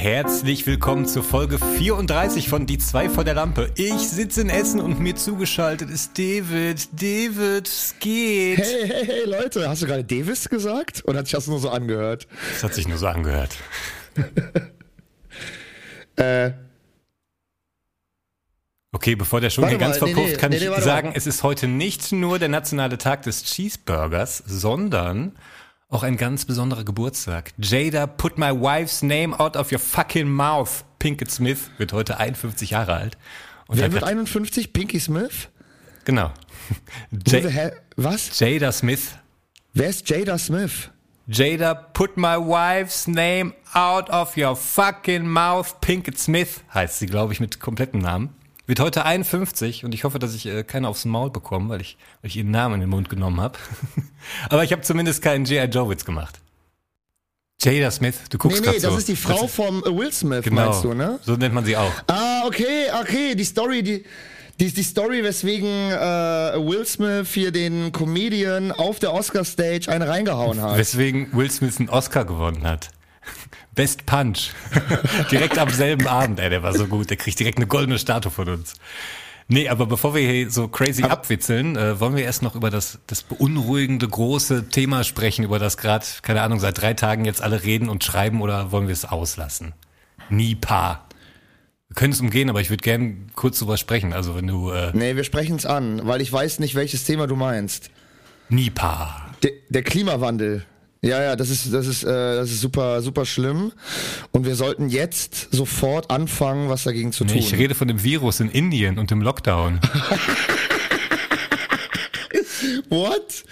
herzlich willkommen zur Folge 34 von Die zwei vor der Lampe. Ich sitze in Essen und mir zugeschaltet ist David. David, es geht. Hey, hey, hey, Leute, hast du gerade Davis gesagt? Oder hat sich das nur so angehört? Das hat sich nur so angehört. Äh, Okay, bevor der Schuh Warte hier ganz mal, verpufft, nee, kann nee, ich nee, sagen, mal. es ist heute nicht nur der nationale Tag des Cheeseburgers, sondern auch ein ganz besonderer Geburtstag. Jada, put my wife's name out of your fucking mouth. Pinkett Smith wird heute 51 Jahre alt. Und wer wird grad- 51? Pinky Smith? Genau. Hell- Was? Jada Smith. Wer ist Jada Smith? Jada, put my wife's name out of your fucking mouth. Pinkett Smith heißt sie, glaube ich, mit komplettem Namen. Wird heute 51 und ich hoffe, dass ich äh, keinen aufs Maul bekomme, weil ich, weil ich ihren Namen in den Mund genommen habe. Aber ich habe zumindest keinen G.I. Joe Witz gemacht. Jada Smith, du Nee, guckst nee, grad das so. ist die Frau Das vom äh, Will Smith, genau, meinst du, ne? So nennt man sie auch. Ah, okay, okay, die Story, die, die, die Story, weswegen äh, Will Smith hier den Comedian auf der Oscar-Stage eine reingehauen hat. Weswegen Will Smith einen Oscar gewonnen hat. Best Punch. direkt am selben Abend, ey, der war so gut. Der kriegt direkt eine goldene Statue von uns. Nee, aber bevor wir hier so crazy abwitzeln, äh, wollen wir erst noch über das, das beunruhigende große Thema sprechen, über das gerade, keine Ahnung, seit drei Tagen jetzt alle reden und schreiben oder wollen wir es auslassen? Nipah. Wir können es umgehen, aber ich würde gern kurz drüber sprechen. Also wenn du äh, Nee, wir sprechen es an, weil ich weiß nicht, welches Thema du meinst. Nipah. Der, der Klimawandel. Ja, ja, das ist, das ist, äh, das ist super, super schlimm. Und wir sollten jetzt sofort anfangen, was dagegen zu tun. ich rede von dem Virus in Indien und dem Lockdown. What?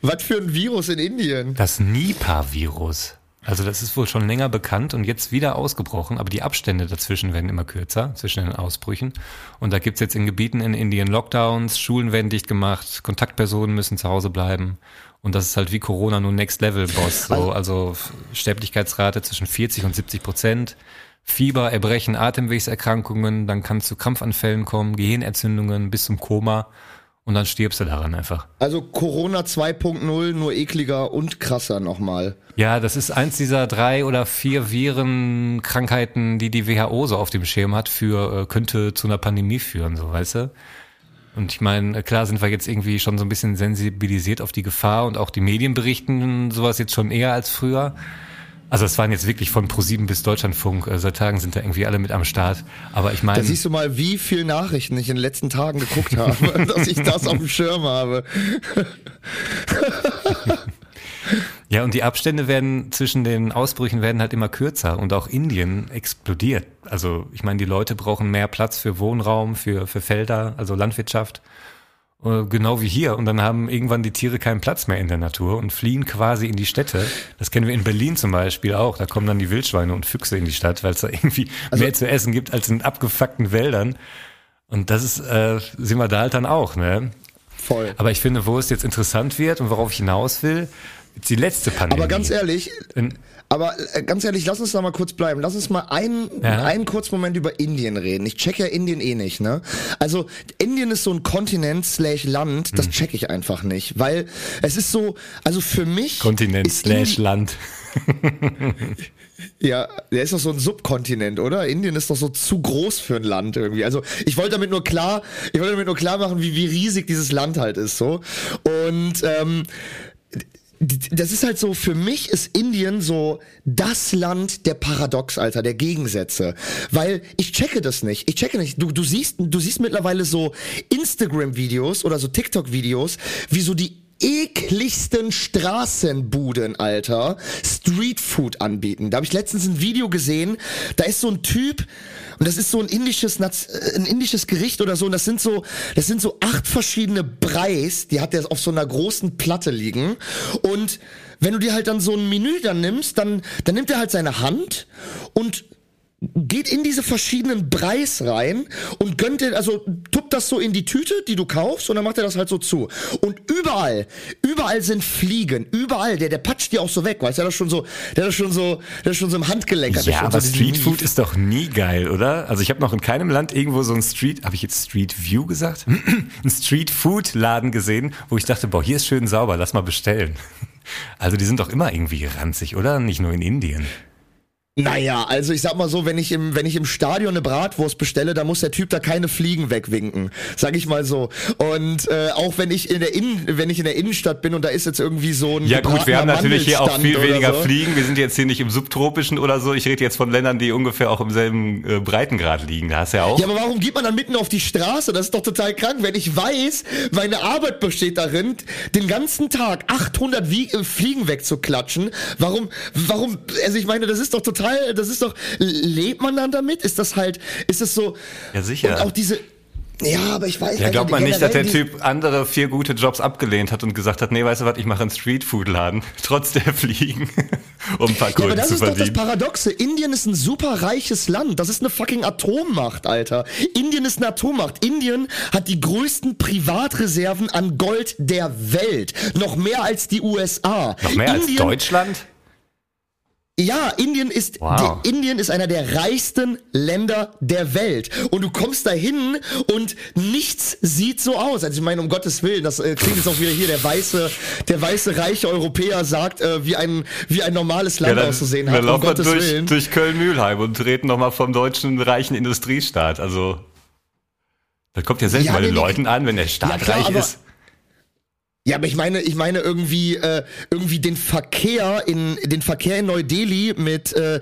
Was für ein Virus in Indien? Das Nipah-Virus. Also das ist wohl schon länger bekannt und jetzt wieder ausgebrochen, aber die Abstände dazwischen werden immer kürzer, zwischen den Ausbrüchen. Und da gibt's jetzt in Gebieten in Indien Lockdowns, Schulen werden dicht gemacht, Kontaktpersonen müssen zu Hause bleiben. Und das ist halt wie Corona nur Next Level Boss. So, also Sterblichkeitsrate zwischen 40 und 70 Prozent. Fieber, Erbrechen, Atemwegserkrankungen, dann kann es zu Krampfanfällen kommen, Gehirnerzündungen bis zum Koma. Und dann stirbst du daran einfach. Also Corona 2.0, nur ekliger und krasser nochmal. Ja, das ist eins dieser drei oder vier Virenkrankheiten, die die WHO so auf dem Schirm hat, für äh, könnte zu einer Pandemie führen, so weißt du. Und ich meine, klar sind wir jetzt irgendwie schon so ein bisschen sensibilisiert auf die Gefahr und auch die Medien berichten sowas jetzt schon eher als früher. Also es waren jetzt wirklich von ProSieben bis Deutschlandfunk, äh, seit Tagen sind da irgendwie alle mit am Start. Aber ich Da meine, siehst du mal, wie viel Nachrichten ich in den letzten Tagen geguckt habe, dass ich das auf dem Schirm habe. Ja, und die Abstände werden zwischen den Ausbrüchen werden halt immer kürzer und auch Indien explodiert. Also ich meine, die Leute brauchen mehr Platz für Wohnraum, für, für Felder, also Landwirtschaft. Äh, Genau wie hier. Und dann haben irgendwann die Tiere keinen Platz mehr in der Natur und fliehen quasi in die Städte. Das kennen wir in Berlin zum Beispiel auch. Da kommen dann die Wildschweine und Füchse in die Stadt, weil es da irgendwie mehr zu essen gibt als in abgefuckten Wäldern. Und das ist, äh, sind wir da halt dann auch, ne? Voll. Aber ich finde, wo es jetzt interessant wird und worauf ich hinaus will, ist die letzte Pandemie. Aber ganz ehrlich, In- aber äh, ganz ehrlich, lass uns da mal kurz bleiben. Lass uns mal einen, Ja. einen kurzen Moment über Indien reden. Ich check ja Indien eh nicht, ne? Also Indien ist so ein Kontinent slash Land, Hm. das check ich einfach nicht, weil es ist so, also für mich Kontinent slash Land. Ja, der ist doch so ein Subkontinent, oder? Indien ist doch so zu groß für ein Land irgendwie. Also ich wollte damit nur klar, ich wollte damit nur klar machen, wie, wie riesig dieses Land halt ist so. Und ähm, das ist halt so, für mich ist Indien so das Land der Paradox, Alter, der Gegensätze. Weil ich checke das nicht. Ich checke nicht. Du, du siehst, du siehst mittlerweile so Instagram-Videos oder so TikTok-Videos, wie so die ekligsten Straßenbuden, Alter, Streetfood anbieten. Da habe ich letztens ein Video gesehen, da ist so ein Typ und das ist so ein indisches äh, ein indisches Gericht oder so. Und das sind so das sind so acht verschiedene Breis, die hat der auf so einer großen Platte liegen. Und wenn du dir halt dann so ein Menü dann nimmst, dann dann nimmt er halt seine Hand und geht in diese verschiedenen Breis rein und gönnt dir, also tuppt das so in die Tüte, die du kaufst, und dann macht er das halt so zu. Und überall, überall sind Fliegen, überall, der, der patscht die auch so weg, weißt du, der hat das schon so, der hat das schon so, der ist schon so im Handgelenk. hat Ja, aber so Street diesen- Food ist doch nie geil, oder? Also ich habe noch in keinem Land irgendwo so ein Street, habe ich jetzt Street View gesagt? ein Street Food Laden gesehen, wo ich dachte, boah, hier ist schön sauber, lass mal bestellen. Also die sind doch immer irgendwie ranzig, oder? Nicht nur in Indien. Naja, also ich sag mal so, wenn ich im, wenn ich im Stadion eine Bratwurst bestelle, dann muss der Typ da keine Fliegen wegwinken. Sag ich mal so. Und äh, auch wenn ich in der Innen, wenn ich in der Innenstadt bin und da ist jetzt irgendwie so ein Ja gut, wir haben natürlich hier auch viel weniger so. Fliegen. Wir sind jetzt hier nicht im subtropischen oder so. Ich rede jetzt von Ländern, die ungefähr auch im selben äh, Breitengrad liegen. Da hast du ja auch. Ja, aber warum geht man dann mitten auf die Straße? Das ist doch total krank, wenn ich weiß, meine Arbeit besteht darin, den ganzen Tag 800 Wie äh, Fliegen wegzuklatschen. Warum, warum, also ich meine, das ist doch total, das ist doch, lebt man dann damit? Ist das halt, ist es so? Ja, sicher. Und auch diese, ja, aber ich weiß Ja, glaubt man nicht, dass der Typ andere vier gute Jobs abgelehnt hat und gesagt hat, nee, weißt du was, ich mache einen Streetfood-Laden, trotz der Fliegen, um ein paar Ja, aber das zu ist doch das verdienen. Paradoxe. Indien ist ein super reiches Land. Das ist eine fucking Atommacht, Alter. Indien ist eine Atommacht. Indien hat die größten Privatreserven an Gold der Welt. Noch mehr als die USA. Noch mehr Indien, als Deutschland? Ja, Indien ist, Wow. Indien ist einer der reichsten Länder der Welt. Und du kommst da hin und nichts sieht so aus. Also ich meine, um Gottes Willen, das äh, klingt jetzt auch wieder hier, der weiße, der weiße reiche Europäer sagt, äh, wie ein, wie ein normales Land auszusehen wir hat. Um laufen wir Gottes durch, Willen. durch Köln-Mühlheim und reden nochmal vom deutschen reichen Industriestaat. Also, das kommt ja selten Ja, bei den. Leuten an, wenn der Staat Ja, klar, reich ist. Ja, aber ich meine, ich meine irgendwie, äh, irgendwie den Verkehr in den Verkehr in Neu-Delhi mit äh,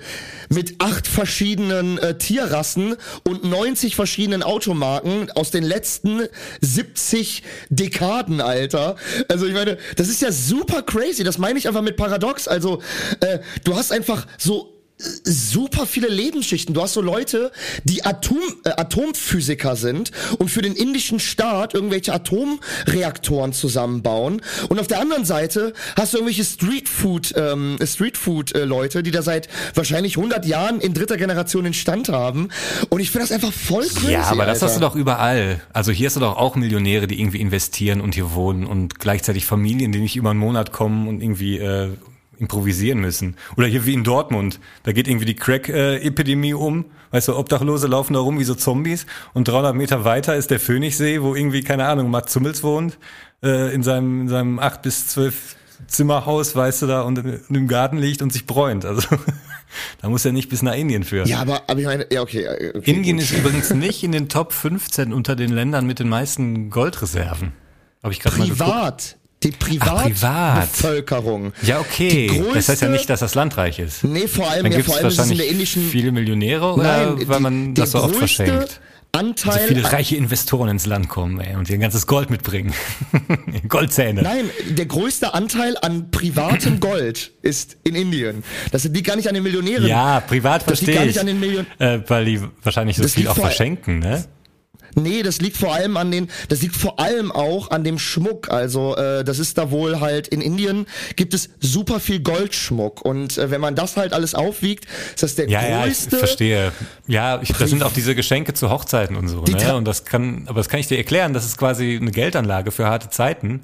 mit acht verschiedenen äh, Tierrassen und 90 verschiedenen Automarken aus den letzten 70 Dekaden, Alter. Also ich meine, das ist ja super crazy. Das meine ich einfach mit Paradox. Also äh, du hast einfach so super viele Lebensschichten. Du hast so Leute, die Atom, äh, Atomphysiker sind und für den indischen Staat irgendwelche Atomreaktoren zusammenbauen. Und auf der anderen Seite hast du irgendwelche Streetfood, ähm, Streetfood äh, die da seit wahrscheinlich 100 Jahren in dritter Generation in Stand haben. Und ich finde das einfach voll crazy. Ja, aber das Alter. hast du doch überall. Also hier hast du doch auch Millionäre, die irgendwie investieren und hier wohnen und gleichzeitig Familien, die nicht über einen Monat kommen und irgendwie äh, improvisieren müssen. Oder hier wie in Dortmund, da geht irgendwie die Crack-Epidemie um. Weißt du, Obdachlose laufen da rum wie so Zombies und 300 Meter weiter ist der Phoenixsee, wo irgendwie, keine Ahnung, Matt Zummels wohnt, äh, in seinem, in seinem 8 bis 12 Zimmerhaus, weißt du, da und, im Garten liegt und sich bräunt. Also da muss er nicht bis nach Indien führen. Ja, aber, aber ich meine, ja, okay. äh, okay Indien gut. ist übrigens nicht in den Top 15 unter den Ländern mit den meisten Goldreserven. Habe ich gerade mal geguckt. privat. Die Ach, privat. Privatbevölkerung. Ja, okay. Die das heißt ja größte- nicht, dass das Land reich ist. Nee, vor allem, Dann ja, vor allem ist es in der indischen viele Millionäre oder Nein, weil die- man das so oft größte verschenkt. Anteil Also viele reiche Investoren ins Land kommen ey, und ihr ganzes Gold mitbringen. Goldzähne. Nein, der größte Anteil an privatem Gold ist in Indien. Das liegt gar nicht an den Millionären. Ja, privat Das liegt verstehe gar ich. nicht an den Millionen. Äh, weil die wahrscheinlich so Das viel auch verschenken, ne? Nee, das liegt vor allem an den, das liegt vor allem auch an dem Schmuck. Also äh, das ist da wohl halt in Indien gibt es super viel Goldschmuck und äh, wenn man das halt alles aufwiegt, ist das der Ja, ja, ich größte. verstehe. Ja, ich, das sind auch diese Geschenke zu Hochzeiten und so, ne? Und das kann, aber das kann ich dir erklären, das ist quasi eine Geldanlage für harte Zeiten.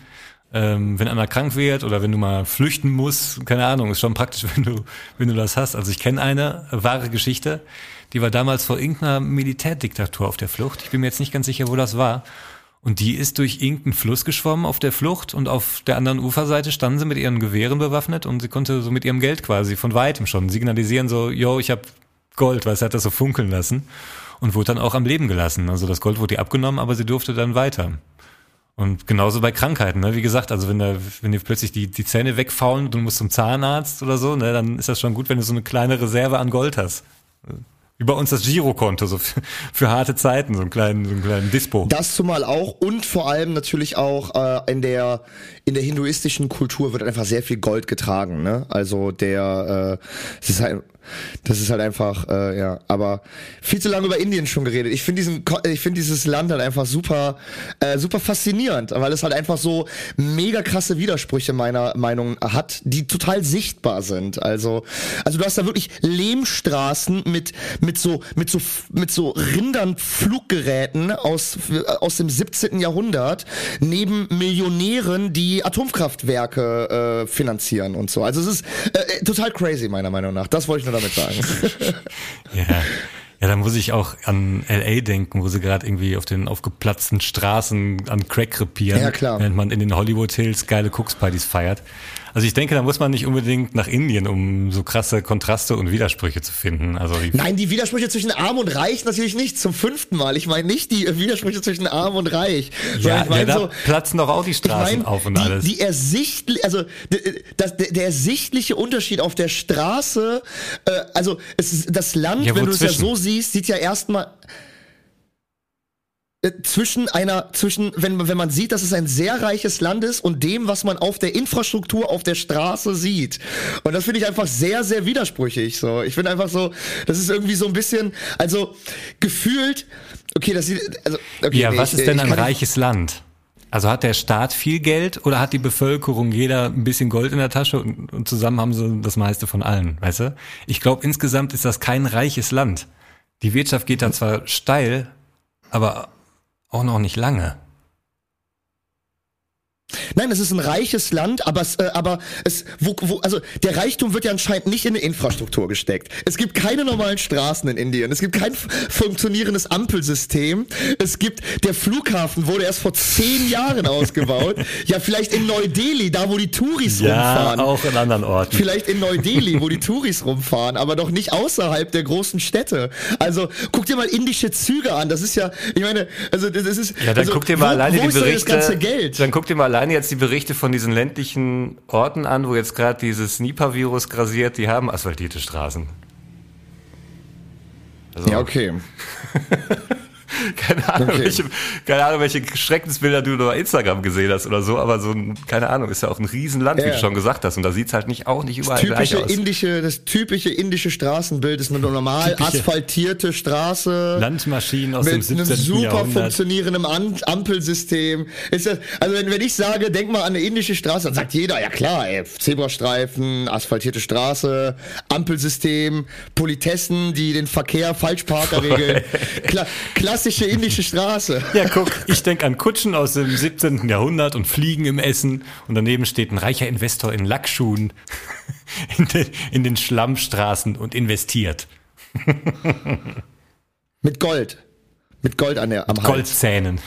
Ähm, wenn einer krank wird oder wenn du mal flüchten musst, keine Ahnung, ist schon praktisch, wenn du, wenn du das hast. Also ich kenne eine wahre Geschichte, die war damals vor irgendeiner Militärdiktatur auf der Flucht. Ich bin mir jetzt nicht ganz sicher, wo das war. Und die ist durch irgendeinen Fluss geschwommen auf der Flucht und auf der anderen Uferseite standen sie mit ihren Gewehren bewaffnet und sie konnte so mit ihrem Geld quasi von weitem schon signalisieren so, yo, ich habe Gold, weil sie hat das so funkeln lassen und wurde dann auch am Leben gelassen. Also das Gold wurde ihr abgenommen, aber sie durfte dann weiter. Und genauso bei Krankheiten, ne? wie gesagt, also wenn da, wenn dir plötzlich die, die Zähne wegfaulen und du musst zum Zahnarzt oder so, ne, dann ist das schon gut, wenn du so eine kleine Reserve an Gold hast. Wie bei uns das Girokonto, so für, für harte Zeiten, so einen kleinen, so einen kleinen Dispo. Das zumal auch und vor allem natürlich auch äh, in der in der hinduistischen Kultur wird einfach sehr viel Gold getragen. Ne? Also der äh, es ist halt Das ist halt einfach, äh, ja, aber viel zu lange über Indien schon geredet. Ich finde diesen, ich finde dieses Land halt einfach super, äh, super faszinierend, weil es halt einfach so mega krasse Widersprüche meiner Meinung hat, die total sichtbar sind. Also, also du hast da wirklich Lehmstraßen mit mit so mit so mit so Rindern Fluggeräten aus aus dem 17. Jahrhundert neben Millionären, die Atomkraftwerke äh, finanzieren und so. Also es ist äh, total crazy meiner Meinung nach. Das wollte ich nur damit sagen. ja. Ja, da muss ich auch an LA denken, wo sie gerade irgendwie auf den aufgeplatzten Straßen an Crack krepieren, ja, klar. während man in den Hollywood Hills geile Cooks-Partys feiert. Also ich denke, da muss man nicht unbedingt nach Indien, um so krasse Kontraste und Widersprüche zu finden. Also die Nein, die Widersprüche zwischen Arm und Reich natürlich nicht zum fünften Mal. Ich meine nicht die Widersprüche zwischen Arm und Reich. Ja, ich mein ja, so, platzen doch auch die Straßen ich mein, auf und die, alles. Die ersichtlich, also das, der, der ersichtliche Unterschied auf der Straße, äh, also es ist, das Land, ja, wenn du es ja so siehst, sieht ja erstmal zwischen einer, zwischen, wenn, wenn man sieht, dass es ein sehr reiches Land ist und dem, was man auf der Infrastruktur auf der Straße sieht. Und das finde ich einfach sehr, sehr widersprüchlich, so. Ich finde einfach so, das ist irgendwie so ein bisschen, also, gefühlt, okay, das sieht, also, okay. Ja, nee, was ist denn ein reiches Land? Also hat der Staat viel Geld oder hat die Bevölkerung jeder ein bisschen Gold in der Tasche und, und zusammen haben sie das meiste von allen, weißt du? Ich glaube, insgesamt ist das kein reiches Land. Die Wirtschaft geht da zwar steil, aber auch noch nicht lange. Nein, es ist ein reiches Land, aber es, äh, aber es, wo, wo, also der Reichtum wird ja anscheinend nicht in die Infrastruktur gesteckt. Es gibt keine normalen Straßen in Indien. Es gibt kein funktionierendes Ampelsystem. Es gibt, der Flughafen wurde erst vor zehn Jahren ausgebaut. ja, vielleicht in Neu-Delhi, da wo die Touris ja, rumfahren. auch in anderen Orten. Vielleicht in Neu-Delhi, wo die Touris rumfahren, aber doch nicht außerhalb der großen Städte. Also, guck dir mal indische Züge an. Das ist ja, ich meine, also das ist. Ja, dann also, guck dir mal wo, alleine wo die Berichte. Das ganze Geld? Dann guck dir mal alleine jetzt die Berichte von diesen ländlichen Orten an, wo jetzt gerade dieses Nipah-Virus grasiert, die haben asphaltierte Straßen. Also, ja, okay. keine Ahnung, okay. welche, keine Ahnung, welche Schreckensbilder du über Instagram gesehen hast oder so, aber so ein, keine Ahnung, ist ja auch ein Riesenland, ja. wie du schon gesagt hast. Und da sieht's halt nicht auch nicht überall das typische gleich aus. Indische, das typische indische Straßenbild ist eine normal typische asphaltierte Straße. Landmaschinen aus mit dem 17. einem super Jahrhundert. funktionierendem Ampelsystem. Ist das, also wenn, wenn ich sage, denk mal an eine indische Straße, dann sagt jeder, ja klar, ey, Zebrastreifen, asphaltierte Straße, Ampelsystem, Politessen, die den Verkehr Falschparker regeln. Kla klassische indische Straße. Ja, guck, ich denke an Kutschen aus dem 17. Jahrhundert und Fliegen im Essen und daneben steht ein reicher Investor in Lackschuhen in, den, in den Schlammstraßen und investiert. Mit Gold. Mit Gold an der, am Hals. Goldzähnen.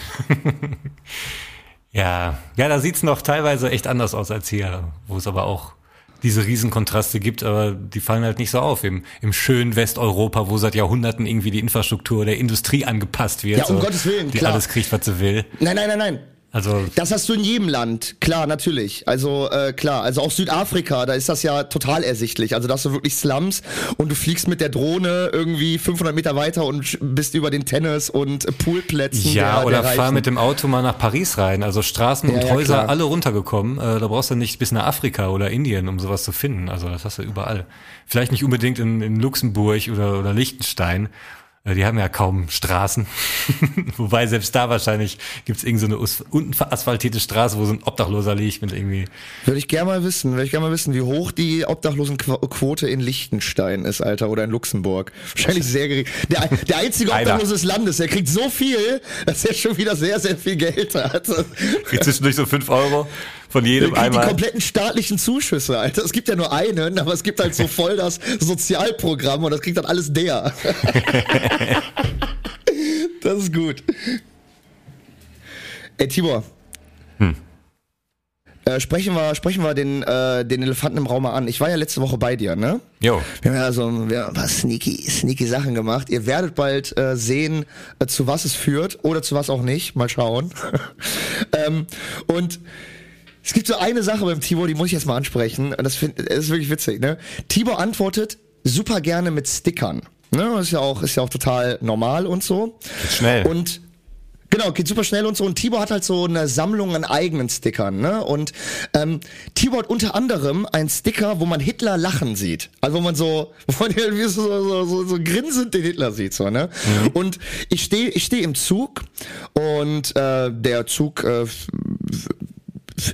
ja, ja, da sieht's noch teilweise echt anders aus als hier, wo es aber auch diese Riesenkontraste gibt, aber die fallen halt nicht so auf im, im schönen Westeuropa, wo seit Jahrhunderten irgendwie die Infrastruktur der Industrie angepasst wird. Ja, um so, Gottes Willen, die klar. alles kriegt, was sie will. Nein, nein, nein, nein. Also das hast du in jedem Land, klar, natürlich. Also äh, klar, also auch Südafrika, da ist das ja total ersichtlich. Also da hast du wirklich Slums und du fliegst mit der Drohne irgendwie 500 Meter weiter und bist über den Tennis und Poolplätzen. Ja, der, oder der fahr mit dem Auto mal nach Paris rein. Also Straßen Ja, und ja, Häuser klar. alle runtergekommen. Äh, da brauchst du nicht bis nach Afrika oder Indien, um sowas zu finden. Also das hast du überall. Vielleicht nicht unbedingt in, in Luxemburg oder, oder Liechtenstein. Äh, Die haben ja kaum Straßen. Wobei selbst da wahrscheinlich gibt's irgend so eine unten asphaltierte Straße, wo so ein Obdachloser liegt mit irgendwie. Würde ich gerne mal wissen, würde ich gerne mal wissen, wie hoch die Obdachlosenquote in Liechtenstein ist, Alter, oder in Luxemburg. Wahrscheinlich sehr gering. Der, der einzige. Obdachlose des Landes, der kriegt so viel, dass er schon wieder sehr, sehr viel Geld hat. Kriegt zwischendurch so fünf Euro von jedem kriegt die einmal. kompletten staatlichen Zuschüsse, Alter. Es gibt ja nur einen, aber es gibt halt so voll das Sozialprogramm und das kriegt dann alles der. das ist gut. Ey, Tibor. Hm. Äh, sprechen wir, sprechen wir den, äh, den Elefanten im Raum mal an. Ich war ja letzte Woche bei dir, ne? Jo. Wir haben ja so wir haben ein paar sneaky, sneaky Sachen gemacht. Ihr werdet bald äh, sehen, äh, zu was es führt oder zu was auch nicht. Mal schauen. ähm, und es gibt so eine Sache beim Tibor, die muss ich jetzt mal ansprechen. Und das, find, das ist wirklich witzig. Ne? Tibor antwortet super gerne mit Stickern. Ne? Das ist ja auch, ist ja auch total normal und so. Geht schnell. Und Genau, geht super schnell und so. Und Tibor hat halt so eine Sammlung an eigenen Stickern, ne? Und ähm, Tibor hat unter anderem einen Sticker, wo man Hitler lachen sieht. Also wo man so, wo man irgendwie so, so, so, so grinsend den Hitler sieht, so, ne? Mhm. Und ich stehe ich steh im Zug und äh, der Zug äh,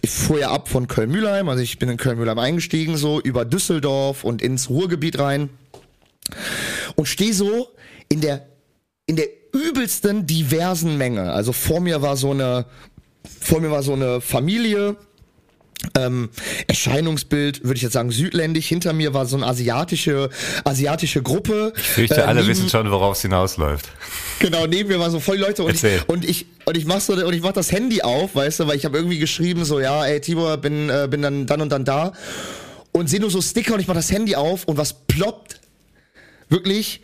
fuhr ja ab von Köln-Mühlheim, also ich bin in Köln-Mühlheim eingestiegen, so über Düsseldorf und ins Ruhrgebiet rein und stehe so in der in der übelsten diversen Menge. Also vor mir war so eine, vor mir war so eine Familie, ähm, Erscheinungsbild, würde ich jetzt sagen, südländisch. Hinter mir war so eine asiatische, asiatische Gruppe. Ich fürchte, äh, alle neben, wissen schon, worauf es hinausläuft. Genau, neben mir waren so voll Leute und Erzähl. ich, und ich und ich mach so und ich mach das Handy auf, weißt du, weil ich habe irgendwie geschrieben so, ja, ey Tibor, bin äh, bin dann dann und dann da und sehe nur so Sticker und ich mach das Handy auf und was ploppt wirklich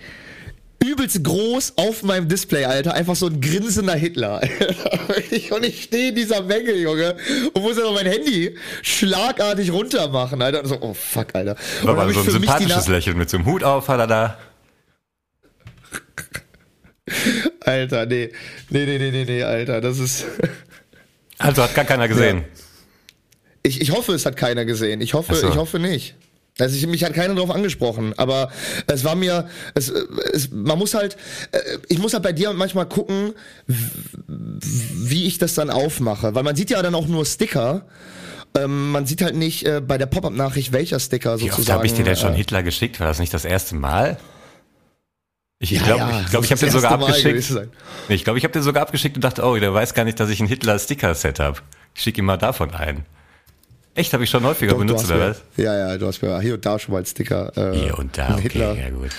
übelst groß auf meinem Display, Alter. Einfach so ein grinsender Hitler. und ich stehe in dieser Menge, Junge, und muss ja noch mein Handy schlagartig runter machen, Alter. Und so, oh fuck, Alter. War mal so ein sympathisches Lächeln mit so einem Hut auf, hat da. Alter, nee. Nee, nee, nee, nee, nee, Alter. Das ist. also hat gar keiner gesehen. Ja. Ich, ich hoffe, es hat keiner gesehen. Ich hoffe, so. ich hoffe nicht. Also ich, mich hat keiner darauf angesprochen, aber es war mir, es, es, man muss halt, äh, ich muss halt bei dir manchmal gucken, wie ich das dann aufmache, weil man sieht ja dann auch nur Sticker. Ähm, man sieht halt nicht äh, bei der Pop-up-Nachricht welcher Sticker wie sozusagen. habe ich dir denn schon äh, Hitler geschickt? War das nicht das erste Mal? Ich glaube, ja, ich, glaub, ich habe den sogar abgeschickt. Ich glaube, ich habe den sogar abgeschickt und dachte, oh, der weiß gar nicht, dass ich ein Hitler-Sticker-Set habe. Ich schicke ihm mal davon ein. Echt, habe ich schon häufiger Doch, benutzt, oder was? Ja, ja, du hast mir hier und da schon mal Sticker. Äh, hier und da, okay, Hitler, ja gut.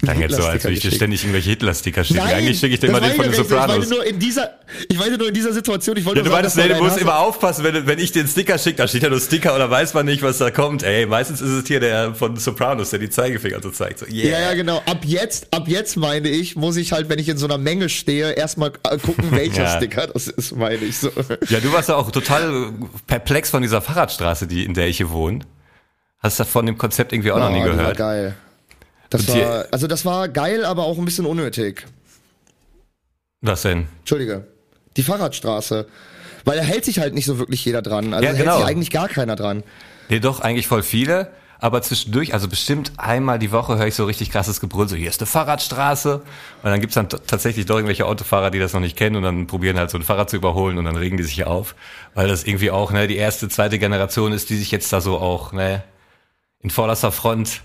Klang jetzt so, als würde ich dir ständig irgendwelche Hitler-Sticker schicken. Nein, Eigentlich schicke ich dir mal den von den Sopranos. Ich meine nur in dieser, ich meine nur in dieser Situation, ich wollte ja, du meinst, nee, du musst immer aufpassen, wenn, wenn ich den Sticker schicke, da steht ja nur Sticker oder weiß man nicht, was da kommt. Ey, meistens ist es hier der von Sopranos, der die Zeigefinger so zeigt. So, yeah. Ja, ja, genau. Ab jetzt, ab jetzt meine ich, muss ich halt, wenn ich in so einer Menge stehe, erstmal äh, gucken, welcher ja. Sticker das ist, meine ich so. Ja, du warst ja auch total perplex von dieser Fahrradstraße, die, in der ich hier wohne. Hast du von dem Konzept irgendwie auch oh, noch nie gehört? geil. Das war, also das war geil, aber auch ein bisschen unnötig. Was denn? Entschuldige. Die Fahrradstraße. Weil da hält sich halt nicht so wirklich jeder dran. Also ja, genau. hält sich eigentlich gar keiner dran. Nee, doch, eigentlich voll viele. Aber zwischendurch, also bestimmt einmal die Woche höre ich so richtig krasses Gebrüll, so hier ist eine Fahrradstraße. Und dann gibt's dann tatsächlich doch irgendwelche Autofahrer, die das noch nicht kennen und dann probieren halt so ein Fahrrad zu überholen und dann regen die sich auf. Weil das irgendwie auch ne, die erste, zweite Generation ist, die sich jetzt da so auch ne, in vorderster Front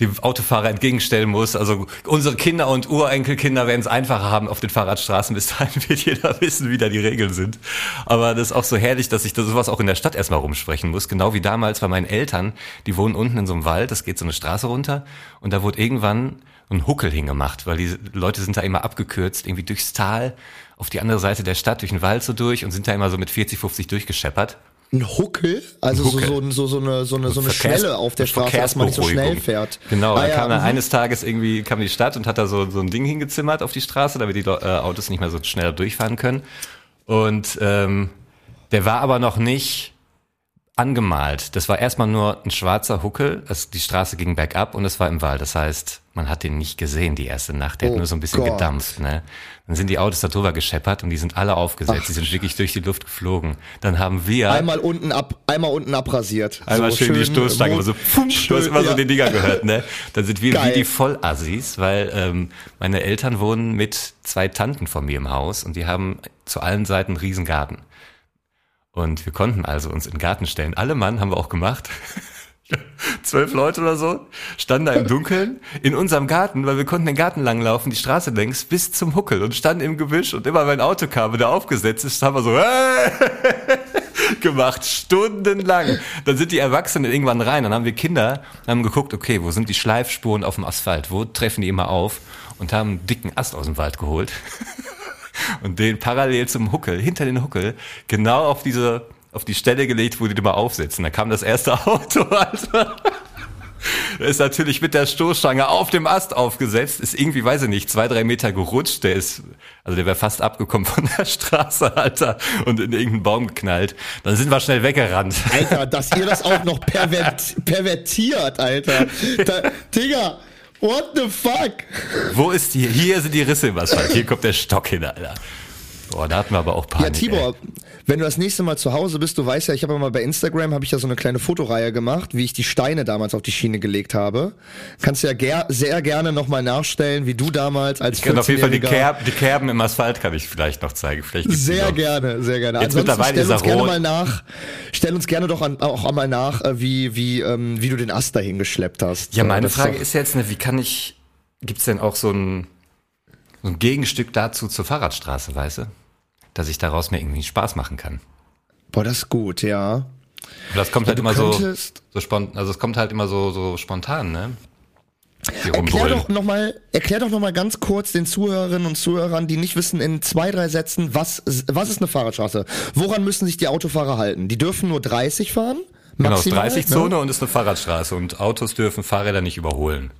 dem Autofahrer entgegenstellen muss. Also unsere Kinder und Urenkelkinder werden es einfacher haben auf den Fahrradstraßen. Bis dahin wird jeder wissen, wie da die Regeln sind. Aber das ist auch so herrlich, dass ich da sowas auch in der Stadt erstmal rumsprechen muss. Genau wie damals bei meinen Eltern. Die wohnen unten in so einem Wald, das geht so eine Straße runter. Und da wurde irgendwann ein Huckel hingemacht, weil die Leute sind da immer abgekürzt, irgendwie durchs Tal, auf die andere Seite der Stadt, durch den Wald so durch und sind da immer so mit 40, 50 durchgescheppert. Ein Huckel, also ein Huckel. So, so, so, eine, so eine, so eine Schwelle auf der Straße, dass man nicht so schnell fährt. Genau, ah, da ja, kam dann mhm. eines Tages irgendwie, kam die Stadt und hat da so, so ein Ding hingezimmert auf die Straße, damit die äh, Autos nicht mehr so schnell durchfahren können. Und ähm, der war aber noch nicht angemalt. Das war erstmal nur ein schwarzer Huckel. Also die Straße ging bergab und es war im Wald. Das heißt, man hat den nicht gesehen die erste Nacht. Der oh hat nur so ein bisschen Gott. gedampft. Ne? Dann sind die Autos da drüber gescheppert und die sind alle aufgesetzt. Ach. Die sind wirklich durch die Luft geflogen. Dann haben wir einmal unten ab, einmal unten abrasiert. Einmal so schön, schön die Stoßstange, so pfum, du hast immer ja. so den Dinger gehört. Ne? Dann sind wir Geil. wie die Vollassis, weil ähm, meine Eltern wohnen mit zwei Tanten von mir im Haus und die haben zu allen Seiten einen Riesengarten. Und wir konnten also uns in den Garten stellen. Alle Mann haben wir auch gemacht. Zwölf Leute oder so standen da im Dunkeln in unserem Garten, weil wir konnten den Garten langlaufen, die Straße längs bis zum Huckel und standen im Gebüsch und immer wenn ein Auto kam, der aufgesetzt ist, haben wir so gemacht, stundenlang. Dann sind die Erwachsenen irgendwann rein, dann haben wir Kinder, haben geguckt, okay, wo sind die Schleifspuren auf dem Asphalt, wo treffen die immer auf und haben einen dicken Ast aus dem Wald geholt und den parallel zum Huckel, hinter den Huckel, genau auf diese, auf die Stelle gelegt, wo die immer aufsetzen. Da kam das erste Auto, Alter. Der ist natürlich mit der Stoßstange auf dem Ast aufgesetzt, ist irgendwie, weiß ich nicht, zwei, drei Meter gerutscht. Der ist, also der wäre fast abgekommen von der Straße, Alter, und in irgendeinen Baum geknallt. Dann sind wir schnell weggerannt. Alter, dass ihr das auch noch pervert, pervertiert, Alter. Da, Digga, What the fuck? Wo ist die? Hier sind die Risse im Asphalt. Hier kommt der Stock hin, Alter. Oh, da hatten wir aber auch Panik. Ja, Tibor, ey. wenn du das nächste Mal zu Hause bist, du weißt ja, ich habe ja mal bei Instagram, habe ich ja so eine kleine Fotoreihe gemacht, wie ich die Steine damals auf die Schiene gelegt habe. Kannst du ja ger sehr gerne nochmal nachstellen, wie du damals als Ich kann auf jeden Fall die, 14-Jähriger- Kerb, die Kerben im Asphalt kann ich vielleicht noch zeigen. Vielleicht Sehr gerne, sehr gerne. Jetzt Ansonsten mittlerweile stell uns er gerne rot. mal nach, stell uns gerne doch an, auch einmal nach, äh, wie, wie, ähm, wie du den Ast dahin geschleppt hast. Ja, meine das Frage ist jetzt, ne, wie kann ich, gibt's denn auch so ein, so ein Gegenstück dazu zur Fahrradstraße, weißt du? Dass ich daraus mir irgendwie Spaß machen kann. Boah, das ist gut, ja. Und das kommt halt du immer so, so spontan, also es kommt halt immer so, so spontan, ne? Erklär doch nochmal, erklär doch noch mal ganz kurz den Zuhörerinnen und Zuhörern, die nicht wissen, in zwei, drei Sätzen, was, was ist eine Fahrradstraße? Woran müssen sich die Autofahrer halten? Die dürfen nur 30 fahren? Genau, es ist Maximal, 30-Zone ne? und ist eine Fahrradstraße und Autos dürfen Fahrräder nicht überholen.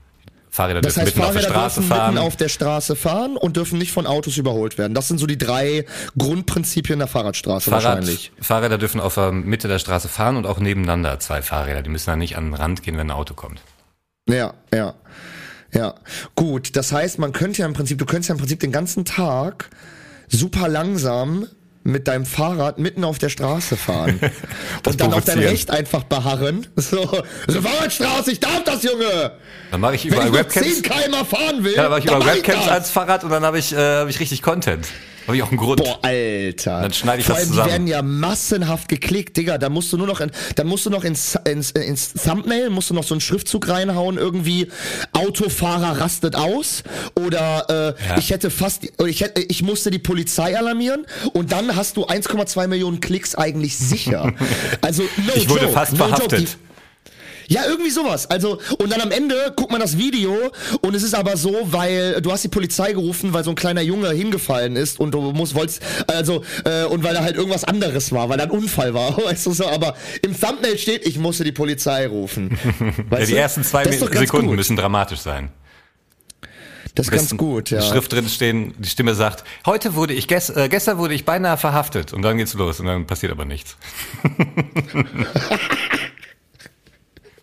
Fahrräder Das dürfen heißt, mitten auf der Fahrräder Straße dürfen fahren. mitten auf der Straße fahren und dürfen nicht von Autos überholt werden. Das sind so die drei Grundprinzipien der Fahrradstraße Fahrrad, wahrscheinlich. Fahrräder dürfen auf der Mitte der Straße fahren und auch nebeneinander zwei Fahrräder. Die müssen dann nicht an den Rand gehen, wenn ein Auto kommt. Ja, ja. Ja, gut. Das heißt, man könnte ja im Prinzip, du könntest ja im Prinzip den ganzen Tag super langsam mit deinem Fahrrad mitten auf der Straße fahren. Und dann auf dein. Recht einfach beharren. So, so Fahrradstraße, ich darf das, Junge! Dann mache ich Wenn überall ich nur Webcams. 10 km fahren will, Ja, dann mache ich dann über mach Webcams als Fahrrad und dann habe ich, äh, hab ich richtig Content. Habe ich auch einen Grund. Boah, Alter. Dann schneide ich Vor das allem, zusammen. Die werden ja massenhaft geklickt, Digga. Da musst du nur noch, in, dann musst du noch ins, ins, ins Thumbnail, musst du noch so einen Schriftzug reinhauen, irgendwie Autofahrer rastet aus oder äh, Ja. ich hätte fast, ich hätte, ich musste die Polizei alarmieren und dann hast du 1,2 Millionen Klicks eigentlich sicher. Also no ich wurde joke, fast no verhaftet. Joke. Die, ja, irgendwie sowas. Also, und dann am Ende guckt man das Video und es ist aber so, weil du hast die Polizei gerufen, weil so ein kleiner Junge hingefallen ist und du musst, wolltest, also, äh, und weil da halt irgendwas anderes war, weil da ein Unfall war, weißt du so, aber im Thumbnail steht, ich musste die Polizei rufen. ja, Weißt die du? ersten zwei Sekunden gut. müssen dramatisch sein. Das ist ganz gut, ja. Schrift drin stehen, die Stimme sagt, heute wurde ich, gest, äh, gestern wurde ich beinahe verhaftet. Und dann geht's los und dann passiert aber nichts.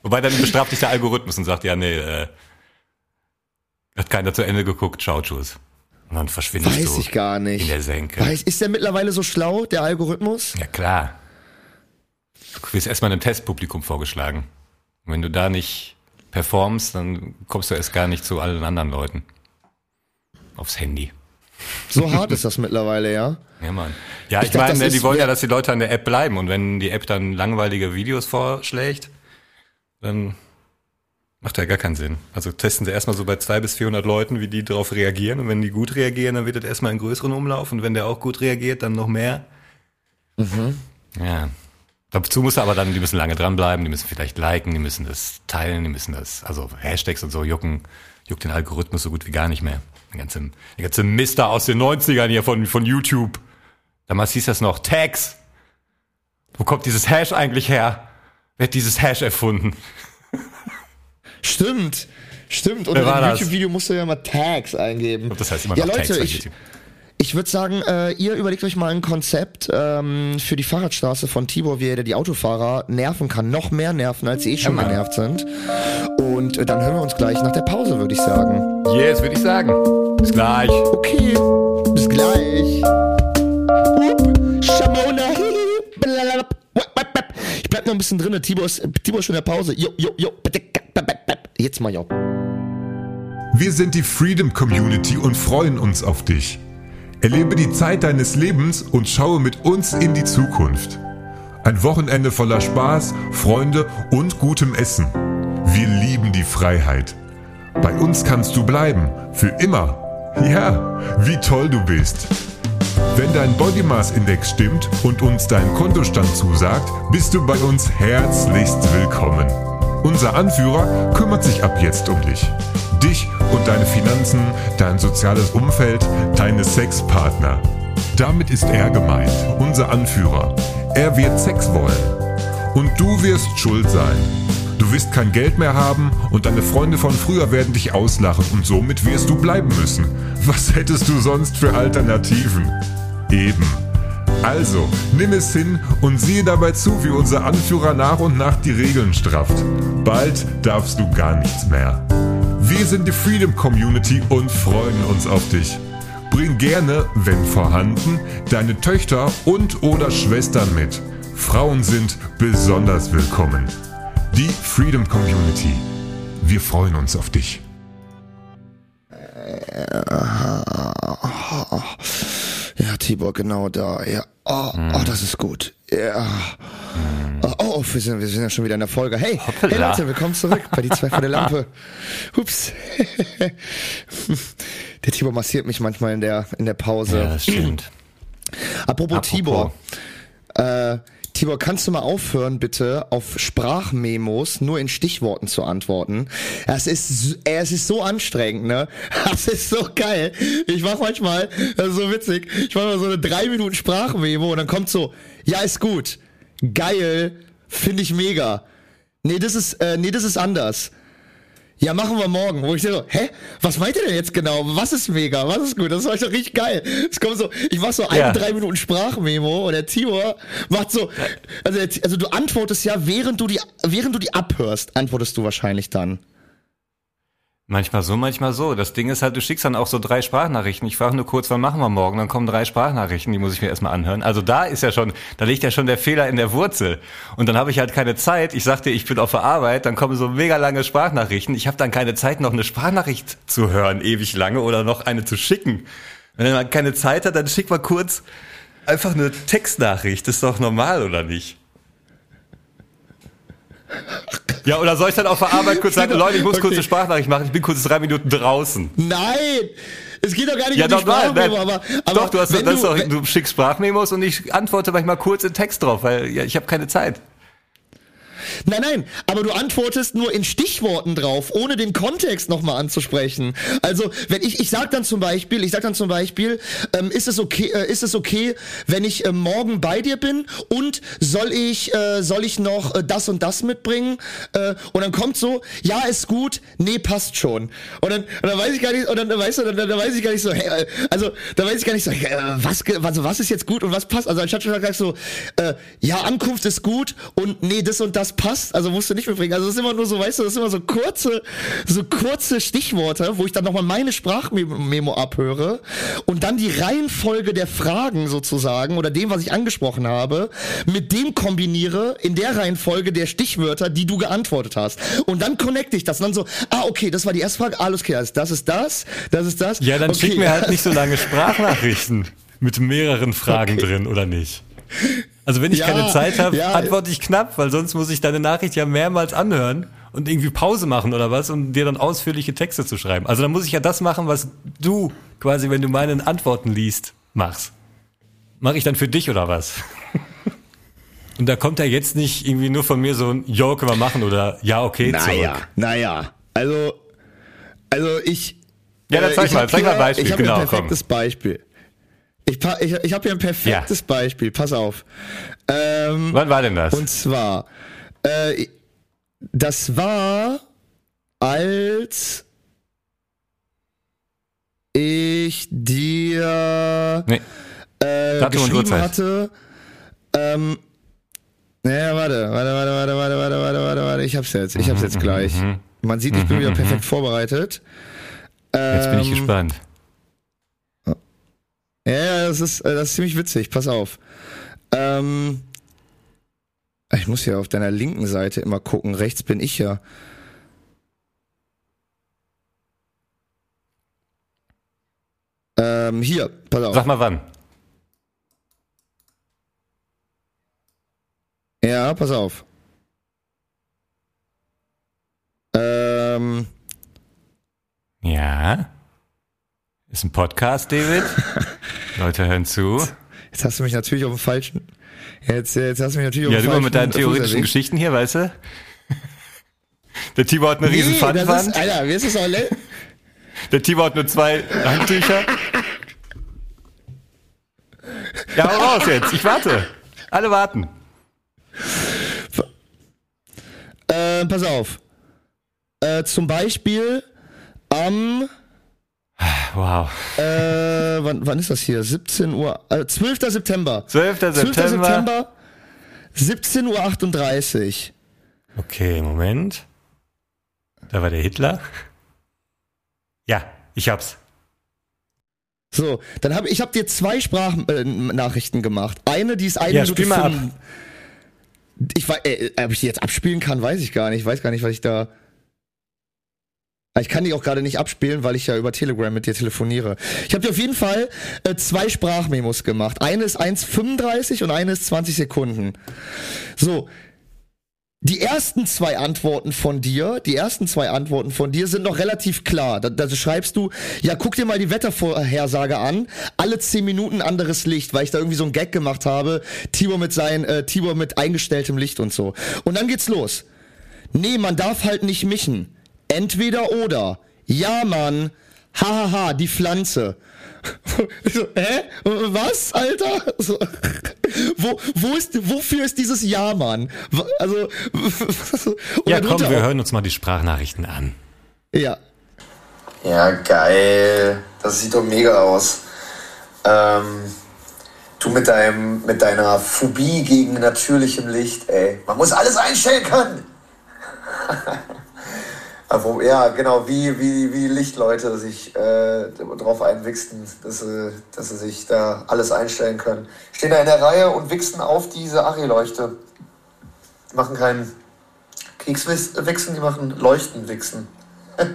Wobei dann bestraft dich der Algorithmus und sagt, ja, nee, äh, hat keiner zu Ende geguckt, ciao, tschüss. Und dann verschwindest Weiß du ich gar nicht. in der Senke. Weiß, ist der mittlerweile so schlau, der Algorithmus? Ja, klar. Du wirst erstmal einem Testpublikum vorgeschlagen. Und wenn du da nicht performst, dann kommst du erst gar nicht zu allen anderen Leuten. Aufs Handy. So hart ist das mittlerweile, ja. Ja, Mann. Ja, Ich ich, dachte, meine, die wollen ja, dass die Leute an der App bleiben. Und wenn die App dann langweilige Videos vorschlägt, dann macht ja gar keinen Sinn. Also testen sie erstmal so bei 200 bis 400 Leuten, wie die darauf reagieren. Und wenn die gut reagieren, dann wird das erstmal in größeren Umlauf. Und wenn der auch gut reagiert, dann noch mehr. Mhm. Ja. Dazu muss aber dann, die müssen lange dranbleiben, die müssen vielleicht liken, die müssen das teilen, die müssen das, also Hashtags und so jucken, juckt den Algorithmus so gut wie gar nicht mehr. Der ganze, der ganze Mister aus den 90ern hier von, von YouTube. Damals hieß das noch Tags. Wo kommt dieses Hash eigentlich her? Wer hat dieses Hash erfunden? Stimmt. Stimmt. Und in dem? YouTube-Video musst du ja mal Tags eingeben. Und das heißt immer ja, noch Leute, Tags bei ich, YouTube. ich würde sagen, äh, ihr überlegt euch mal ein Konzept ähm, für die Fahrradstraße von Tibor, wie er die Autofahrer nerven kann. Noch mehr nerven, als sie eh schon Mann. genervt sind. Und äh, dann hören wir uns gleich nach der Pause, würde ich sagen. Yes, würde ich sagen. Bis gleich. Okay, bis gleich. Bleib noch ein bisschen drin. Tibor ist, Tibor ist schon in der Pause. Jo, jo, jo. Jetzt mal, jo. Wir sind die Freedom Community und freuen uns auf dich. Erlebe die Zeit deines Lebens und schaue mit uns in die Zukunft. Ein Wochenende voller Spaß, Freunde und gutem Essen. Wir lieben die Freiheit. Bei uns kannst du bleiben, für immer. Ja, wie toll du bist. Wenn dein Body Mass Index stimmt und uns dein Kontostand zusagt, bist du bei uns herzlichst willkommen. Unser Anführer kümmert sich ab jetzt um dich. Dich und deine Finanzen, dein soziales Umfeld, deine Sexpartner. Damit ist er gemeint, unser Anführer. Er wird Sex wollen. Und du wirst schuld sein. Du wirst kein Geld mehr haben und deine Freunde von früher werden dich auslachen und somit wirst du bleiben müssen. Was hättest du sonst für Alternativen? Eben. Also, nimm es hin und siehe dabei zu, wie unser Anführer nach und nach die Regeln strafft. Bald darfst du gar nichts mehr. Wir sind die Freedom Community und freuen uns auf dich. Bring gerne, wenn vorhanden, deine Töchter und oder Schwestern mit. Frauen sind besonders willkommen. Die Freedom Community. Wir freuen uns auf dich. Ja, Tibor, genau da. Ja. Oh, oh das ist gut. Ja. Oh, oh, wir sind, wir sind ja schon wieder in der Folge. Hey, hey Leute, willkommen zurück bei die zwei von der Lampe. Hups. der Tibor massiert mich manchmal in der, in der Pause. Ja, das stimmt. Apropos, Apropos. Tibor. Äh, Tibor, kannst du mal aufhören, bitte, auf Sprachmemos nur in Stichworten zu antworten? Es ist, es ist so anstrengend, ne? Das ist so geil. Ich mach manchmal, das ist so witzig, ich mach mal so eine drei Minuten Sprachmemo und dann kommt so, ja, ist gut, geil, finde ich mega. Nee, das ist, äh, nee, das ist anders ja, machen wir morgen. Wo ich so, hä? Was meint ihr denn jetzt genau? Was ist mega? Was ist gut? Das ist doch richtig geil. Es kommt so, ich mach so eine, ja. drei Minuten Sprachmemo und der Timo macht so, also, also du antwortest ja, während du die, während du die abhörst, antwortest du wahrscheinlich dann. Manchmal so, manchmal so. Das Ding ist halt, du schickst dann auch so drei Sprachnachrichten. Ich frage nur kurz, wann machen wir morgen? Dann kommen drei Sprachnachrichten, die muss ich mir erstmal anhören. Also da ist ja schon, da liegt ja schon der Fehler in der Wurzel. Und dann habe ich halt keine Zeit. Ich sagte, ich bin auf der Arbeit, dann kommen so mega lange Sprachnachrichten. Ich habe dann keine Zeit, noch eine Sprachnachricht zu hören, ewig lange, oder noch eine zu schicken. Wenn man keine Zeit hat, dann schick mal kurz einfach eine Textnachricht. Das ist doch normal, oder nicht? Ja, oder soll ich dann auf der Arbeit kurz sagen, Leute, ich muss okay. kurz eine Sprachnachricht machen, ich bin kurz drei Minuten draußen. Nein! Es geht doch gar nicht ja, um die Sprachmemo, aber, aber Doch, du, hast, das du, doch, du schickst Sprachmemos und ich antworte manchmal kurz in Text drauf, weil ja, ich habe keine Zeit. Nein, nein, aber du antwortest nur in Stichworten drauf, ohne den Kontext nochmal anzusprechen. Also, wenn ich, ich sag dann zum Beispiel, ich sag dann zum Beispiel, ähm, ist es okay, äh, ist es okay, wenn ich äh, morgen bei dir bin und soll ich, äh, soll ich noch äh, das und das mitbringen? Äh, und dann kommt so, ja, ist gut, nee, passt schon. Und dann, und dann weiß ich gar nicht, und dann, dann weißt du, dann, dann weiß ich gar nicht so, hey, äh, also, da weiß ich gar nicht so, hey, was, also, was ist jetzt gut und was passt? Also, anstatt schon sagst so, ja, Ankunft ist gut und nee, das und das passt, also musst du nicht mitbringen. Also das ist immer nur so, weißt du, das sind immer so kurze, so kurze Stichworte, wo ich dann nochmal meine Sprachmemo abhöre und dann die Reihenfolge der Fragen sozusagen oder dem, was ich angesprochen habe, mit dem kombiniere in der Reihenfolge der Stichwörter, die du geantwortet hast. Und dann connecte ich das und dann so, ah, okay, das war die erste Frage, alles klar, das ist das, das ist das. Ja, dann okay. schick mir halt nicht so lange Sprachnachrichten mit mehreren Fragen okay. drin, oder nicht? Also wenn ich ja, keine Zeit habe, ja. antworte ich knapp, weil sonst muss ich deine Nachricht ja mehrmals anhören und irgendwie Pause machen oder was und dir dann ausführliche Texte zu schreiben. Also dann muss ich ja das machen, was du quasi, wenn du meine Antworten liest, machst. Mache ich dann für dich oder was? Und da kommt ja jetzt nicht irgendwie nur von mir so ein Jo, können wir machen oder Ja, okay, naja, zurück. Naja, also, also ich... Ja, dann zeig äh, mal, zeig mal ein Beispiel. Ich habe genau, ein perfektes komm. Beispiel. Ich, ich, ich habe hier ein perfektes ja. Beispiel, pass auf. Ähm, Wann war denn das? Und zwar, äh, das war, als ich dir nee. äh, geschrieben hatte, ähm, naja, warte, warte, warte, warte, warte, warte, warte, warte, warte, ich hab's jetzt, ich hab's jetzt mhm, gleich. Mhm, Man sieht, ich bin wieder mhm, perfekt vorbereitet. Jetzt bin ich ähm, gespannt. Ist, äh, das ist ziemlich witzig. Pass auf. Ähm, ich muss ja auf deiner linken Seite immer gucken. Rechts bin ich ja. Ähm, hier, pass auf. Sag mal wann. Ja, pass auf. Ähm. Ja. Ist ein Podcast, David. Leute hören zu. Jetzt hast du mich natürlich auf dem falschen. Jetzt, jetzt hast du mich natürlich auf dem falschen. Ja, du mit deinen theoretischen Geschichten hier, weißt du? Der Tibor hat eine nee, riesen Pfannenwand. Alter, wie ist das auch Der Tibor hat nur zwei Handtücher. Ja, hau raus jetzt. Ich warte. Alle warten. Äh, pass auf. Äh, zum Beispiel am Wow. Äh, wann, wann ist das hier? 17 Uhr, äh, 12. September. 12. September. 12. September, 17.38 Uhr. Okay, Moment. Da war der Hitler. Ja, ich hab's. So, dann habe ich hab dir zwei Sprachnachrichten gemacht. Eine, die ist eine Ja, Minute fünf- Ich weiß, äh, ob ich die jetzt abspielen kann, weiß ich gar nicht. Ich weiß gar nicht, was ich da. Ich kann die auch gerade nicht abspielen, weil ich ja über Telegram mit dir telefoniere. Ich habe dir auf jeden Fall äh, zwei Sprachmemos gemacht. Eine ist 1,35 und eine ist 20 Sekunden. So. Die ersten zwei Antworten von dir, die ersten zwei Antworten von dir sind noch relativ klar. Da, da schreibst du, ja, guck dir mal die Wettervorhersage an. Alle zehn Minuten anderes Licht, weil ich da irgendwie so einen Gag gemacht habe. Tibor mit sein, äh, Tibor mit eingestelltem Licht und so. Und dann geht's los. Nee, man darf halt nicht mischen. Entweder oder. Ja, Mann. Hahaha, die Pflanze. So, hä? Was, Alter? So, wo, wo ist, wofür ist dieses Ja, Mann? Also, Ja, komm, wir auch- hören uns mal die Sprachnachrichten an. Ja. Ja, geil. Das sieht doch mega aus. Ähm, du mit deinem, mit deiner Phobie gegen natürlichem Licht, ey. Man muss alles einstellen können. Ja, genau, wie, wie, wie Lichtleute sich äh, darauf einwichsen, dass sie, dass sie sich da alles einstellen können. Stehen da in der Reihe und wichsen auf diese Ari-Leuchte. Machen keinen Kekswichsen, die machen Leuchtenwichsen.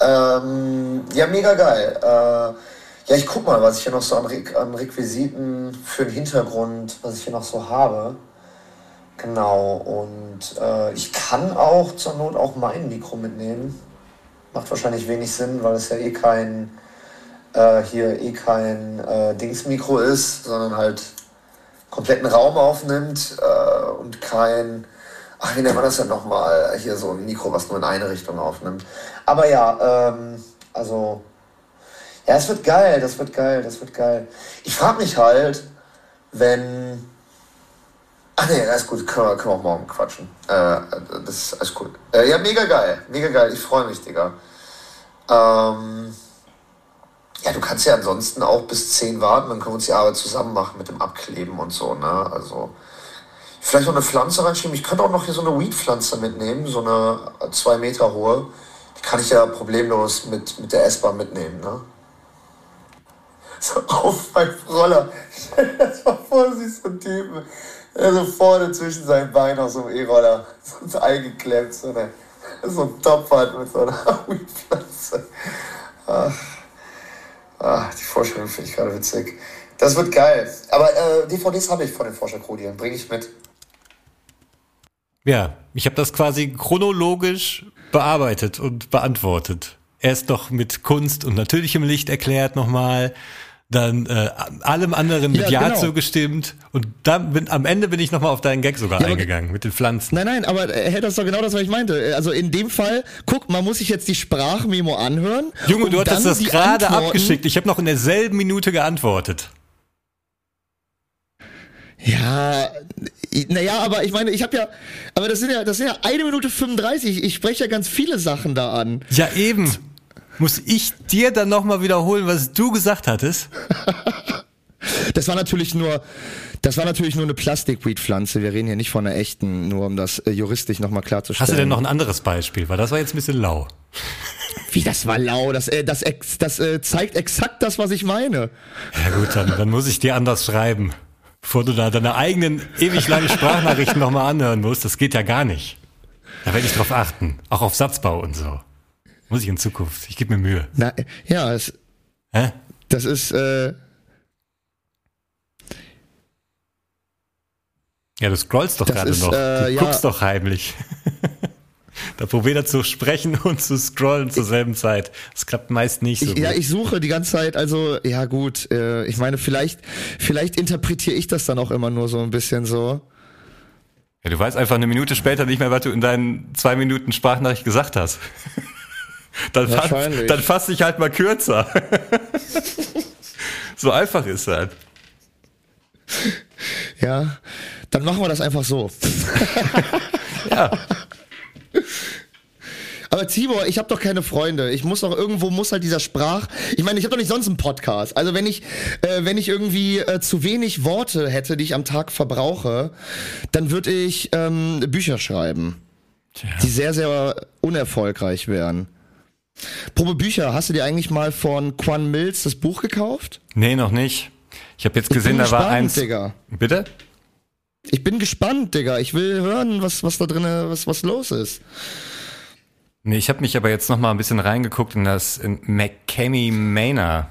Ähm, ja, mega geil. Äh, ja, ich guck mal, was ich hier noch so an, Re an Requisiten für den Hintergrund, was ich hier noch so habe. Genau, und äh, ich kann auch zur Not auch mein Mikro mitnehmen. Macht wahrscheinlich wenig Sinn, weil es ja eh kein, äh, hier eh kein äh, Dingsmikro ist, sondern halt kompletten Raum aufnimmt äh, und kein, ach, wie nennt man das denn nochmal? Hier so ein Mikro, was nur in eine Richtung aufnimmt. Aber ja, ähm, also, ja, es wird geil, das wird geil, das wird geil. Ich frage mich halt, wenn, ach nee, alles gut, können wir, können wir auch morgen quatschen. Äh, das ist alles cool. Äh, ja, mega geil, mega geil, ich freue mich, Digga. Ähm, ja, du kannst ja ansonsten auch bis 10 warten, dann können wir uns die Arbeit zusammen machen mit dem Abkleben und so, ne? Also, vielleicht noch eine Pflanze reinschieben. Ich könnte auch noch hier so eine Weed-Pflanze mitnehmen, so eine 2 Meter hohe. Die kann ich ja problemlos mit, mit der S-Bahn mitnehmen, ne? So auf meinem Roller. Stell dir das mal vor, du siehst so einen Typen, der so vorne zwischen seinen Beinen auf so einem E-Roller so eingeklemmt, so, eine, so einen Topf hat mit so einer Weed-Pflanze. Ach. Ah, die Vorstellung finde ich gerade witzig. Das wird geil. Aber äh, DVDs habe ich von den Forscherkrudien. Bringe ich mit. Ja, ich habe das quasi chronologisch bearbeitet und beantwortet. Erst noch mit Kunst und natürlichem Licht erklärt nochmal, dann äh, allem anderen mit Ja, Ja, genau. zugestimmt und dann bin, am Ende bin ich nochmal auf deinen Gag sogar Ja, aber- eingegangen mit den Pflanzen. Nein, nein, aber äh, hey, das ist doch genau das, was ich meinte. Also in dem Fall, guck, man muss sich jetzt die Sprachmemo anhören. Junge, du hattest dann das die gerade Antworten- abgeschickt. Ich habe noch in derselben Minute geantwortet. Ja, naja, aber ich meine, ich habe ja, aber das sind ja, das sind ja eine Minute 35. Ich spreche ja ganz viele Sachen da an. Ja, eben. Muss ich dir dann nochmal wiederholen, was du gesagt hattest? Das war natürlich nur, das war natürlich nur eine Plastikweed-Pflanze. Wir reden hier nicht von einer echten, nur um das äh, juristisch nochmal klarzustellen. Hast du denn noch ein anderes Beispiel? Weil das war jetzt ein bisschen lau. Wie, das war lau. Das, äh, das, ex, das äh, zeigt exakt das, was ich meine. Ja gut, dann, dann muss ich dir anders schreiben. Bevor du da deine eigenen ewig langen Sprachnachrichten nochmal anhören musst, das geht ja gar nicht. Da werde ich drauf achten. Auch auf Satzbau und so. Muss ich in Zukunft. Ich gebe mir Mühe. Na, ja, es, Hä? das ist, äh, Ja, du scrollst doch gerade noch. äh, du ja. guckst doch heimlich. da probiert er zu sprechen und zu scrollen zur selben Zeit. Das klappt meist nicht so ich, ja, ich suche die ganze Zeit, also, ja gut, äh, ich meine, vielleicht, vielleicht interpretiere ich das dann auch immer nur so ein bisschen so. Ja, du weißt einfach eine Minute später nicht mehr, was du in deinen zwei Minuten Sprachnachricht gesagt hast. Dann, fass, dann fass dich halt mal kürzer. so einfach ist das. Ja, dann machen wir das einfach so. Ja. Aber Tibor, ich habe doch keine Freunde. Ich muss doch irgendwo muss halt dieser Sprach. Ich meine, ich habe doch nicht sonst einen Podcast. Also wenn ich äh, wenn ich irgendwie äh, zu wenig Worte hätte, die ich am Tag verbrauche, dann würde ich ähm, Bücher schreiben, Tja. die sehr sehr unerfolgreich wären. Probe Bücher, hast du dir eigentlich mal von Quan Mills das Buch gekauft? Nee, noch nicht. Ich habe jetzt gesehen, da war eins. Digga. Bitte? Ich bin gespannt, Digga. Ich will hören, was, was da drin, was, was los ist. Nee, ich habe mich aber jetzt noch mal ein bisschen reingeguckt in das in McCamey Manor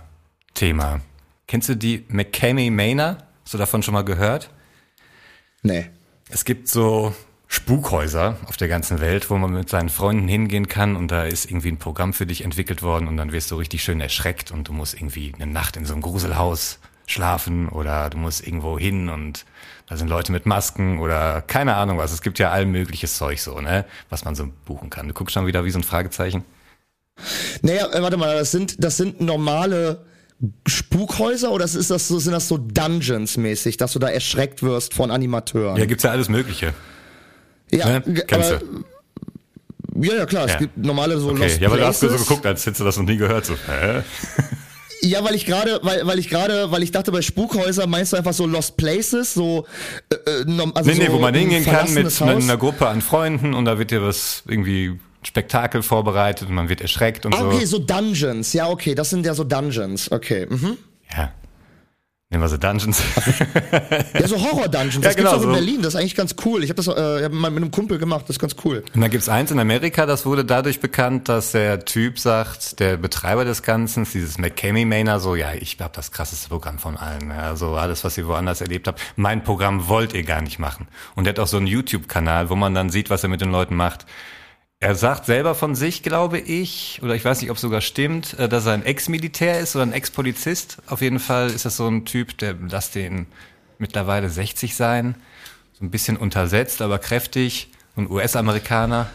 Thema. Kennst du die McCamey Manor? Hast du davon schon mal gehört? Nee. Es gibt so Spukhäuser auf der ganzen Welt, wo man mit seinen Freunden hingehen kann und da ist irgendwie ein Programm für dich entwickelt worden und dann wirst du richtig schön erschreckt und du musst irgendwie eine Nacht in so einem Gruselhaus schlafen oder du musst irgendwo hin und da sind Leute mit Masken oder keine Ahnung was. Es gibt ja all mögliches Zeug so, ne, was man so buchen kann. Du guckst schon wieder wie so ein Fragezeichen. Naja, äh, warte mal, das sind, das sind normale Spukhäuser oder ist das so, sind das so Dungeons-mäßig, dass du da erschreckt wirst von Animateuren? Ja, gibt's ja alles Mögliche. Ja, Ne? Kennst aber, ja, ja, klar, es Ja. gibt normale so Okay, Lost ja, aber du hast so Places. geguckt, als hättest du das noch nie gehört. So, hä? Ja, weil ich gerade, weil, weil ich gerade, weil ich dachte, bei Spukhäusern meinst du einfach so Lost Places, so, äh, äh, also Nee, nee, so wo man hingehen kann mit Haus. einer Gruppe an Freunden und da wird dir was irgendwie Spektakel vorbereitet und man wird erschreckt und Ah, so. okay, so Dungeons. Ja, okay, das sind ja so Dungeons. Okay. Mhm. Ja. Nehmen wir so Dungeons. Ja, so Horror-Dungeons. Ja, Das genau, gibt's auch in so. Berlin. Das ist eigentlich ganz cool. Ich habe das äh, hab mal mit einem Kumpel gemacht. Das ist ganz cool. Und dann gibt's eins in Amerika, das wurde dadurch bekannt, dass der Typ sagt, der Betreiber des Ganzen, dieses McCamey Manor, so, ja, ich habe das krasseste Programm von allen. Ja, Also alles, was ihr woanders erlebt habt, mein Programm wollt ihr gar nicht machen. Und er hat auch so einen YouTube-Kanal, wo man dann sieht, was er mit den Leuten macht. Er sagt selber von sich, glaube ich, oder ich weiß nicht, ob es sogar stimmt, äh, dass er ein Ex-Militär ist oder ein Ex-Polizist. Auf jeden Fall ist das so ein Typ, der lass den mittlerweile 60 sein, so ein bisschen untersetzt, aber kräftig, ein US-Amerikaner,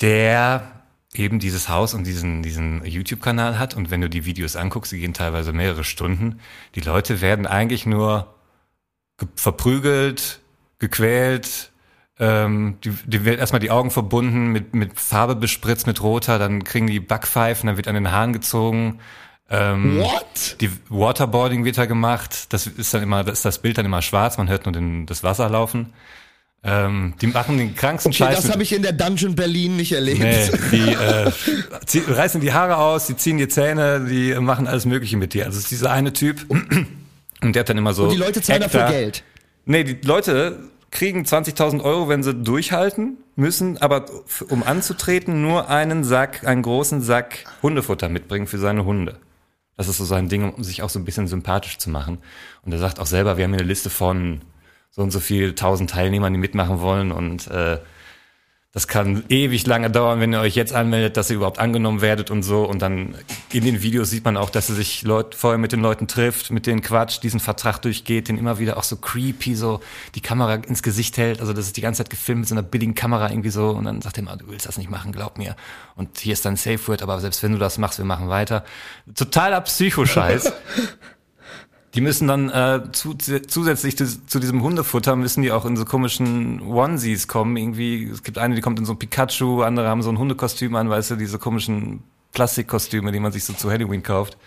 der eben dieses Haus und diesen, diesen YouTube-Kanal hat. Und wenn du die Videos anguckst, die gehen teilweise mehrere Stunden, die Leute werden eigentlich nur ge- verprügelt, gequält, ähm, die, die wird erstmal die Augen verbunden, mit, mit Farbe bespritzt, mit roter, dann kriegen die Backpfeifen, dann wird an den Haaren gezogen. Ähm, What? die Waterboarding wird da gemacht. Das ist dann immer, das ist das Bild dann immer schwarz. Man hört nur den, das Wasser laufen. Ähm, die machen den kranksten Okay, Scheiß. das habe ich in der Dungeon Berlin nicht erlebt. Nee, die äh, zieh, reißen die Haare aus, die ziehen die Zähne, die machen alles Mögliche mit dir. Also es ist dieser eine Typ und der hat dann immer so. Und die Leute zahlen dafür Hektar- Geld. Nee, die Leute kriegen 20.000 Euro, wenn sie durchhalten müssen, aber um anzutreten nur einen Sack, einen großen Sack Hundefutter mitbringen für seine Hunde. Das ist so sein Ding, um sich auch so ein bisschen sympathisch zu machen. Und er sagt auch selber, wir haben hier eine Liste von so und so viel tausend Teilnehmern, die mitmachen wollen und äh, das kann ewig lange dauern, wenn ihr euch jetzt anmeldet, dass ihr überhaupt angenommen werdet und so. Und dann in den Videos sieht man auch, dass er sich Leut, vorher mit den Leuten trifft, mit denen quatscht, diesen Vertrag durchgeht, den immer wieder auch so creepy so die Kamera ins Gesicht hält. Also das ist die ganze Zeit gefilmt mit so einer billigen Kamera irgendwie so. Und dann sagt er immer, du willst das nicht machen, glaub mir. Und hier ist dein Safe Word, aber selbst wenn du das machst, wir machen weiter. Totaler Psychoscheiß. Die müssen dann äh, zu, zusätzlich zu, zu diesem Hundefutter müssen die auch in so komischen Onesies kommen. Irgendwie, es gibt eine, die kommt in so ein Pikachu, andere haben so ein Hundekostüm an, weißt du, diese komischen Plastikkostüme, die man sich so zu Halloween kauft.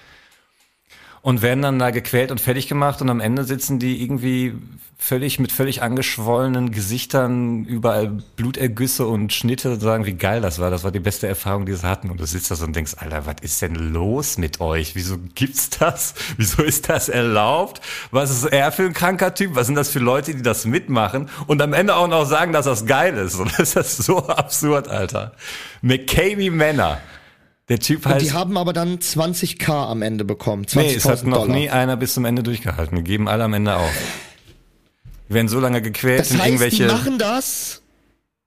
Und werden dann da gequält und fertig gemacht und am Ende sitzen die irgendwie völlig mit völlig angeschwollenen Gesichtern, überall Blutergüsse und Schnitte und sagen, wie geil das war. Das war die beste Erfahrung, die sie hatten. Und du sitzt da so und denkst, Alter, was ist denn los mit euch? Wieso gibt's das? Wieso ist das erlaubt? Was ist er für ein kranker Typ? Was sind das für Leute, die das mitmachen? Und am Ende auch noch sagen, dass das geil ist. Und das ist so absurd, Alter. McCamey Männer. Der Typ Und heißt... die haben aber dann 20k am Ende bekommen. 20.000 Nee, es hat noch Dollar. nie einer bis zum Ende durchgehalten. Die geben alle am Ende auf. Die werden so lange gequält das in heißt, die irgendwelche. machen das.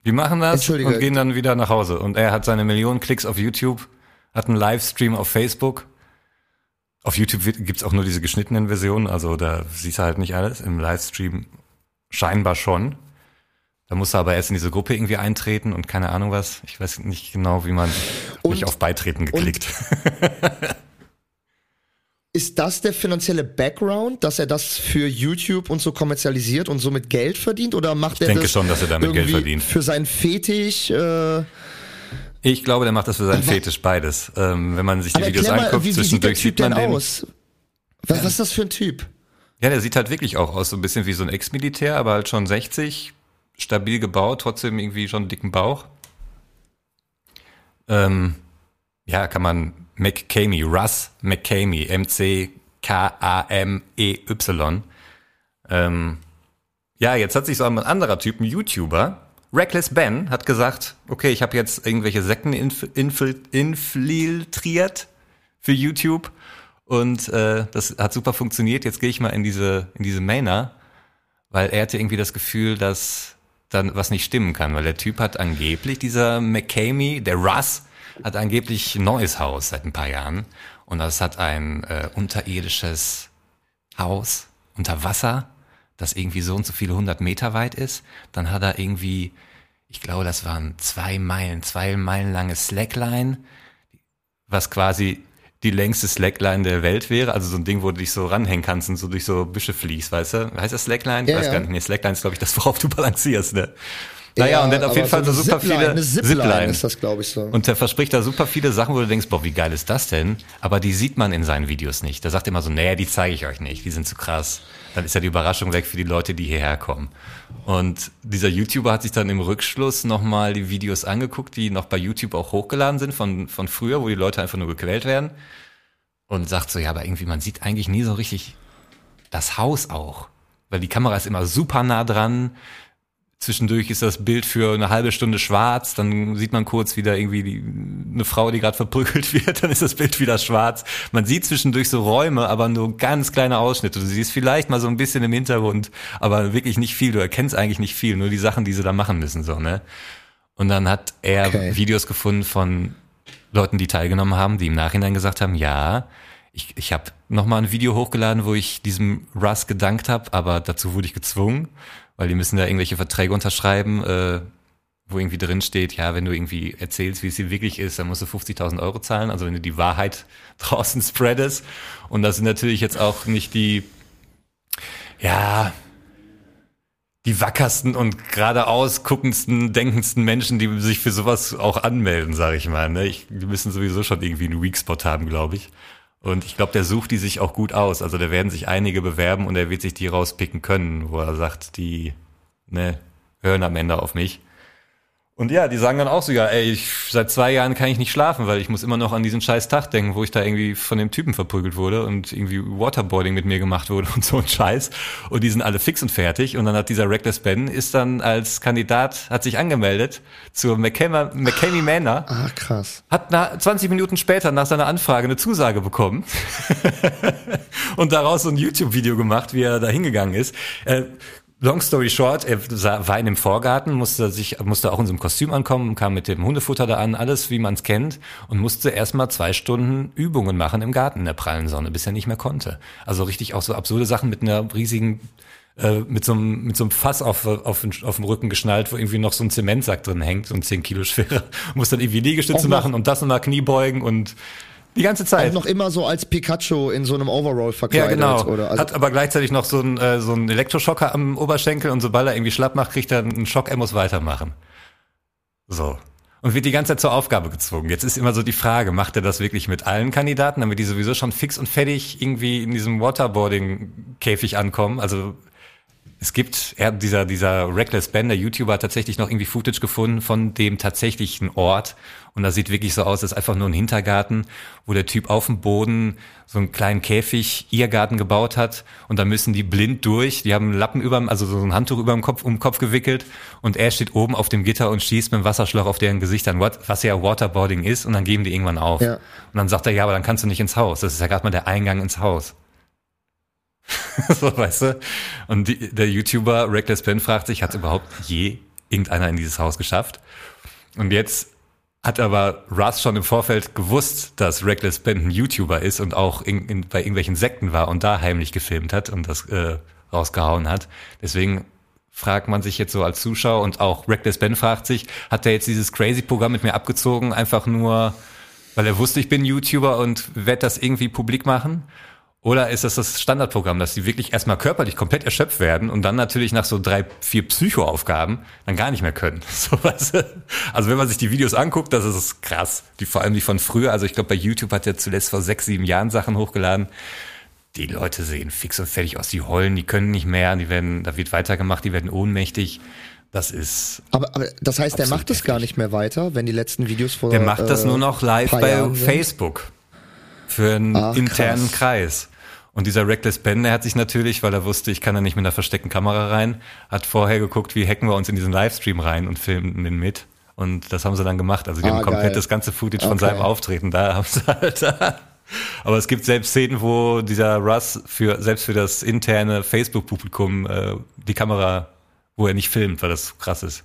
die machen das und gehen dann wieder nach Hause. Und er hat seine Millionen Klicks auf YouTube, hat einen Livestream auf Facebook. Auf YouTube wird- gibt's auch nur diese geschnittenen Versionen, also da siehst du halt nicht alles. Im Livestream scheinbar schon. Da musst du aber erst in diese Gruppe irgendwie eintreten und keine Ahnung was. Ich weiß nicht genau, wie man mich Und- auf Beitreten geklickt. Ist das der finanzielle Background, dass er das für YouTube und so kommerzialisiert und somit Geld verdient? Oder macht er denke das schon, dass er damit Geld verdient. Für seinen Fetisch? Äh, Ich glaube, der macht das für seinen Fetisch beides. Ähm, wenn man sich die aber Videos mal, anguckt, wie, wie sieht der zwischendurch Typ sieht man denn den. aus? Was, was ist das für ein Typ? Ja, der sieht halt wirklich auch aus, so ein bisschen wie so ein Ex-Militär, aber halt schon 60, stabil gebaut, trotzdem irgendwie schon einen dicken Bauch. Ähm, ja, kann man McCamey, Russ McCamey, M-C-K-A-M-E-Y. Ähm, ja, jetzt hat sich so ein anderer Typ, ein YouTuber, Reckless Ben, hat gesagt, okay, ich habe jetzt irgendwelche Sekten infiltriert für YouTube und äh, das hat super funktioniert. Jetzt gehe ich mal in diese in diese Mainer, weil er hatte irgendwie das Gefühl, dass dann was nicht stimmen kann, weil der Typ hat angeblich dieser McCamey, der Russ, hat angeblich ein neues Haus seit ein paar Jahren und das hat ein äh, unterirdisches Haus unter Wasser, das irgendwie so und so viele hundert Meter weit ist. Dann hat er irgendwie, ich glaube, das waren zwei Meilen, zwei Meilen lange Slackline, was quasi die längste Slackline der Welt wäre, also so ein Ding, wo du dich so ranhängen kannst und so durch so Büsche fliegst, weißt du? Heißt das Slackline? Ich Ja, weiß ja. gar nicht. Nee, Slackline ist, glaube ich, das, worauf du balancierst, ne? Naja, Ja, und der hat auf jeden Fall so super Zipline, viele eine Zipline ist das, glaube ich, so. Und der verspricht da super viele Sachen, wo du denkst, boah, wie geil ist das denn? Aber die sieht man in seinen Videos nicht. Der sagt immer so, nee, die zeige ich euch nicht, die sind zu krass. Dann ist ja die Überraschung weg für die Leute, die hierher kommen. Und dieser YouTuber hat sich dann im Rückschluss nochmal die Videos angeguckt, die noch bei YouTube auch hochgeladen sind von, von früher, wo die Leute einfach nur gequält werden. Und sagt so, ja, aber irgendwie, man sieht eigentlich nie so richtig das Haus auch. Weil die Kamera ist immer super nah dran. Zwischendurch ist das Bild für eine halbe Stunde schwarz, dann sieht man kurz wieder irgendwie die, eine Frau, die gerade verprügelt wird, dann ist das Bild wieder schwarz. Man sieht zwischendurch so Räume, aber nur ganz kleine Ausschnitte. Du siehst vielleicht mal so ein bisschen im Hintergrund, aber wirklich nicht viel. Du erkennst eigentlich nicht viel, nur die Sachen, die sie da machen müssen, so, ne? Und dann hat er Okay. Videos gefunden von Leuten, die teilgenommen haben, die im Nachhinein gesagt haben, ja, ich, ich habe nochmal ein Video hochgeladen, wo ich diesem Russ gedankt habe, aber dazu wurde ich gezwungen, weil die müssen da irgendwelche Verträge unterschreiben, äh, wo irgendwie drin steht, ja, wenn du irgendwie erzählst, wie es hier wirklich ist, dann musst du 50.000 Euro zahlen, also wenn du die Wahrheit draußen spreadest. Und das sind natürlich jetzt auch nicht die, ja, die wackersten und geradeaus guckendsten, denkendsten Menschen, die sich für sowas auch anmelden, sage ich mal. Ne? Ich, die müssen sowieso schon irgendwie einen Weak Spot haben, glaube ich. Und ich glaube, der sucht die sich auch gut aus. Also da werden sich einige bewerben und er wird sich die rauspicken können, wo er sagt, die ne, hören am Ende auf mich. Und ja, die sagen dann auch sogar, ey, ich, seit zwei Jahren kann ich nicht schlafen, weil ich muss immer noch an diesen scheiß Tag denken, wo ich da irgendwie von dem Typen verprügelt wurde und irgendwie Waterboarding mit mir gemacht wurde und so ein Scheiß. Und die sind alle fix und fertig. Und dann hat dieser Reckless Ben ist dann als Kandidat, hat sich angemeldet zur McCamey Manor Ah, krass. hat nach 20 Minuten später nach seiner Anfrage eine Zusage bekommen und daraus so ein YouTube-Video gemacht, wie er da hingegangen ist. Äh, long story short, er sah, war in dem Vorgarten, musste sich, musste auch in so einem Kostüm ankommen, kam mit dem Hundefutter da an, alles wie man es kennt und musste erstmal zwei Stunden Übungen machen im Garten in der prallen Sonne, bis er nicht mehr konnte. Also richtig auch so absurde Sachen mit einer riesigen äh, mit so einem, mit so einem Fass auf, auf, auf dem Rücken geschnallt, wo irgendwie noch so ein Zementsack drin hängt, so ein 10 Kilo schwerer. Muss dann irgendwie Liegestütze machen und das nochmal Kniebeugen und die ganze Auch Zeit. noch immer so als Pikachu in so einem Overall ja, verkleidet. genau. Oder, also, Hat aber gleichzeitig noch so einen, äh, so einen Elektroschocker am Oberschenkel und sobald er irgendwie schlapp macht, kriegt er einen Schock, er muss weitermachen. So. Und wird die ganze Zeit zur Aufgabe gezwungen. Jetzt ist immer so die Frage, macht er das wirklich mit allen Kandidaten, damit die sowieso schon fix und fertig irgendwie in diesem Waterboarding-Käfig ankommen? Also es gibt, er, dieser, dieser Reckless Ben, der YouTuber, hat tatsächlich noch irgendwie Footage gefunden von dem tatsächlichen Ort. Und das sieht wirklich so aus, als einfach nur ein Hintergarten, wo der Typ auf dem Boden so einen kleinen Käfig, Irrgarten gebaut hat. Und da müssen die blind durch. Die haben einen Lappen über, also so ein Handtuch über dem Kopf, um den Kopf gewickelt. Und er steht oben auf dem Gitter und schießt mit dem Wasserschlauch auf deren Gesichtern, what, was ja Waterboarding ist. Und dann geben die irgendwann auf. Ja. Und dann sagt er, ja, aber dann kannst du nicht ins Haus. Das ist ja gerade mal der Eingang ins Haus. so, weißt du? Und die, der YouTuber Reckless Ben fragt sich, hat überhaupt je irgendeiner in dieses Haus geschafft? Und jetzt hat aber Russ schon im Vorfeld gewusst, dass Reckless Ben ein YouTuber ist und auch in, in, bei irgendwelchen Sekten war und da heimlich gefilmt hat und das äh, rausgehauen hat. Deswegen fragt man sich jetzt so als Zuschauer und auch Reckless Ben fragt sich, hat der jetzt dieses Crazy-Programm mit mir abgezogen, einfach nur, weil er wusste, ich bin YouTuber und werde das irgendwie publik machen? Oder ist das das Standardprogramm, dass die wirklich erstmal körperlich komplett erschöpft werden und dann natürlich nach so drei, vier Psychoaufgaben dann gar nicht mehr können? So, weißt du? Also wenn man sich die Videos anguckt, das ist krass. Die vor allem die von früher. Also ich glaube, bei YouTube hat er zuletzt vor sechs, sieben Jahren Sachen hochgeladen. Die Leute sehen fix und fertig aus, die heulen, die können nicht mehr, die werden, da wird weitergemacht, die werden ohnmächtig. Das ist. Aber, aber das heißt, der macht es gar nicht mehr weiter, wenn die letzten Videos vor. Der macht das äh, nur noch live bei Jahren sind? Für einen Ach, internen krass. Kreis. Und dieser Reckless Ben, der hat sich natürlich, weil er wusste, ich kann da nicht mit einer versteckten Kamera rein, hat vorher geguckt, wie hacken wir uns in diesen Livestream rein und filmen den mit. Und das haben sie dann gemacht. Also die Ah, haben komplett geil. das ganze Footage von Okay. seinem Auftreten da. Haben sie halt da. Aber es gibt selbst Szenen, wo dieser Russ für selbst für das interne Facebook-Publikum äh, die Kamera, wo er nicht filmt, weil das so krass ist.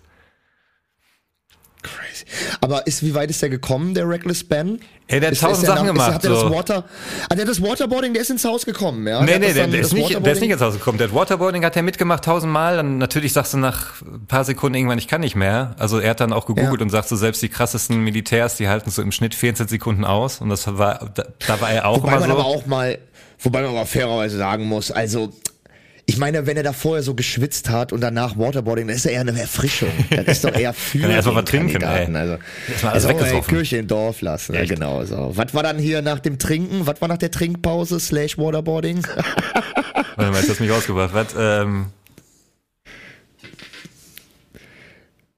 Aber ist, wie weit ist der gekommen, der Reckless Ben? Ey, der hat tausend ist Sachen nach- gemacht. Ist, hat der das so. Water, ah, der hat das Waterboarding, der ist ins Haus gekommen, ja? Nee, Der nee, der, dann- ist nicht, der ist nicht ins Haus gekommen. Der hat Waterboarding, hat er mitgemacht tausendmal. Dann natürlich sagst du nach ein paar Sekunden irgendwann, ich kann nicht mehr. Also er hat dann auch gegoogelt Ja. und sagt so, selbst die krassesten Militärs, die halten so im Schnitt 14 Sekunden aus. Und das war, da, da war er auch Wobei immer man so. aber auch mal, wobei man aber fairerweise sagen muss, also ich meine, wenn er da vorher so geschwitzt hat und danach Waterboarding, dann ist er eher eine Erfrischung. Das ist doch eher für Kann er erst mal den was trinken, ey. Also, alles also, ey. Kirche im Dorf lassen, ja, Echt? genau so. Was war dann hier nach dem Trinken? Was war nach der Trinkpause slash Waterboarding? Warte mal, jetzt hast du mich rausgebracht. Was, ähm,